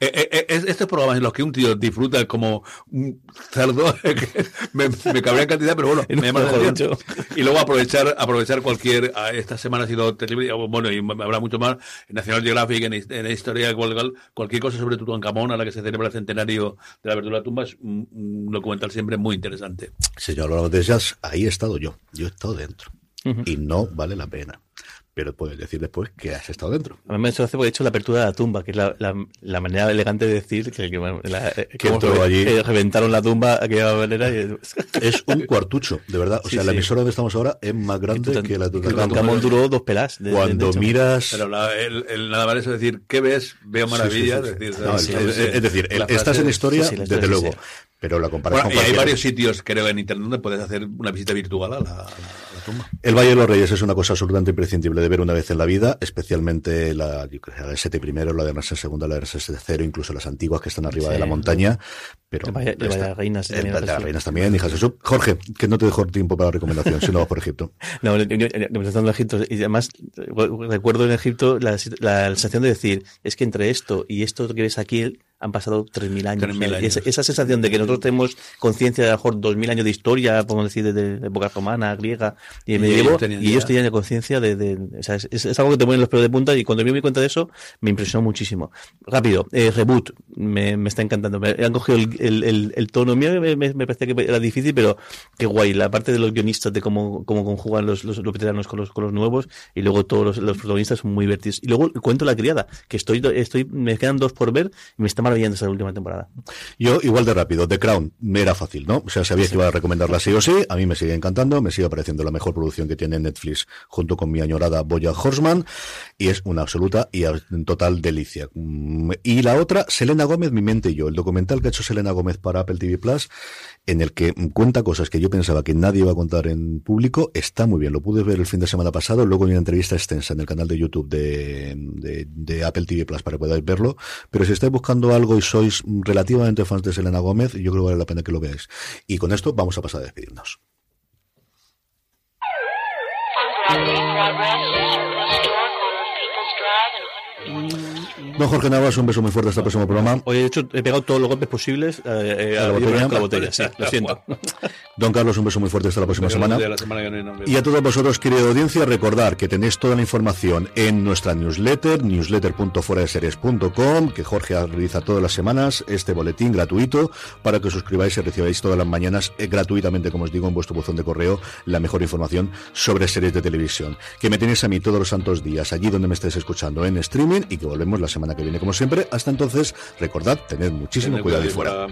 [SPEAKER 3] eh, eh estos programas en los que un tío disfruta como un cerdo, me, me cabría en cantidad, pero bueno, me llama la atención. Y luego aprovechar, aprovechar cualquier, esta semana ha sido terrible, bueno, y habrá mucho más, en National Geographic, en, en Historia, cualquier cosa sobre Tutankamón, a la que se celebra el centenario de la apertura de la tumba, es un, documental siempre muy interesante.
[SPEAKER 1] Señor, ellas, ahí he estado yo, yo he estado dentro. Y no vale la pena pero puedes decir después que has estado dentro.
[SPEAKER 2] A mí me hace porque he hecho la apertura de la tumba, que es la, la, manera elegante de decir que, que,
[SPEAKER 1] allí.
[SPEAKER 2] Eh, reventaron la tumba aquella manera. Y...
[SPEAKER 1] Es un cuartucho, de verdad. O sea, la emisora donde estamos ahora es más grande que la
[SPEAKER 2] tumba. El duró dos pelas.
[SPEAKER 1] Cuando miras...
[SPEAKER 3] Pero el, nada más es decir, ¿qué ves? Veo maravillas. es
[SPEAKER 1] decir, estás en historia, desde luego. Pero la comparación...
[SPEAKER 3] y hay varios sitios, creo, en Internet donde puedes hacer una visita virtual a la
[SPEAKER 1] el Valle de los Reyes es una cosa absolutamente imprescindible de ver una vez en la vida, especialmente la, la S7 primero, la de Ramsés segunda, la de Ramsés tercero, incluso las antiguas que están arriba de la montaña. Pero
[SPEAKER 2] el Valle, de Reinas
[SPEAKER 1] también. de las Reinas también, hijas Jesús. Jorge, que no te dejo tiempo para la recomendación, si no vas por Egipto.
[SPEAKER 2] No, en Egipto. Y además, recuerdo en Egipto la, la sensación de decir, es que entre esto y esto que ves aquí, han pasado 3.000 años. Esa, sensación de que nosotros tenemos conciencia de a lo mejor 2.000 años de historia, podemos decir, de, de, época romana, griega y medievo, y ellos tenían conciencia de... de o sea, es, algo que te ponen los pelos de punta y cuando me di cuenta de eso, me impresionó muchísimo. Rápido, eh, Reboot, me, me, está encantando. Me han cogido el, el, el, tono. mío me, me, parecía que era difícil, pero qué guay. La parte de los guionistas, de cómo, cómo conjugan los, los, veteranos con los, con los nuevos, y luego todos los, los protagonistas son muy divertidos. Y luego el cuento La Criada, que estoy, estoy, me quedan dos por ver y me está maravillando esa última temporada.
[SPEAKER 1] Yo, igual de rápido, The Crown me era fácil, ¿no? O sea, sabía que iba a recomendarla sí o sí, a mí me sigue encantando, me sigue pareciendo la mejor producción que tiene Netflix junto con mi añorada Boya Horseman, y es una absoluta y total delicia. Mm, y la otra, Selena Gómez, Mi mente y yo, el documental que ha hecho Selena Gómez para Apple TV Plus, en el que cuenta cosas que yo pensaba que nadie iba a contar en público, está muy bien. Lo pude ver el fin de semana pasado, luego en una entrevista extensa en el canal de YouTube de, de, Apple TV Plus para que podáis verlo. Pero si estáis buscando algo y sois relativamente fans de Selena Gómez, yo creo que vale la pena que lo veáis. Y con esto vamos a pasar a despedirnos. Don Jorge Navas, un beso muy fuerte hasta el próximo programa.
[SPEAKER 2] Hoy he, hecho, he pegado todos los golpes posibles eh, eh, a, la botella, la botella. Sí, lo siento.
[SPEAKER 1] Don Carlos, un beso muy fuerte hasta la próxima semana. y a todos vosotros, querida audiencia, recordar que tenéis toda la información en nuestra newsletter, newsletter.foradeseries.com, que Jorge realiza todas las semanas este boletín gratuito para que os suscribáis y recibáis todas las mañanas eh, gratuitamente, como os digo, en vuestro buzón de correo, la mejor información sobre series de televisión. Que me tenéis a mí todos los santos días, allí donde me estéis escuchando en streaming y que volvemos la semana que viene, como siempre. Hasta entonces, recordad, tened muchísimo cuidado y fuera.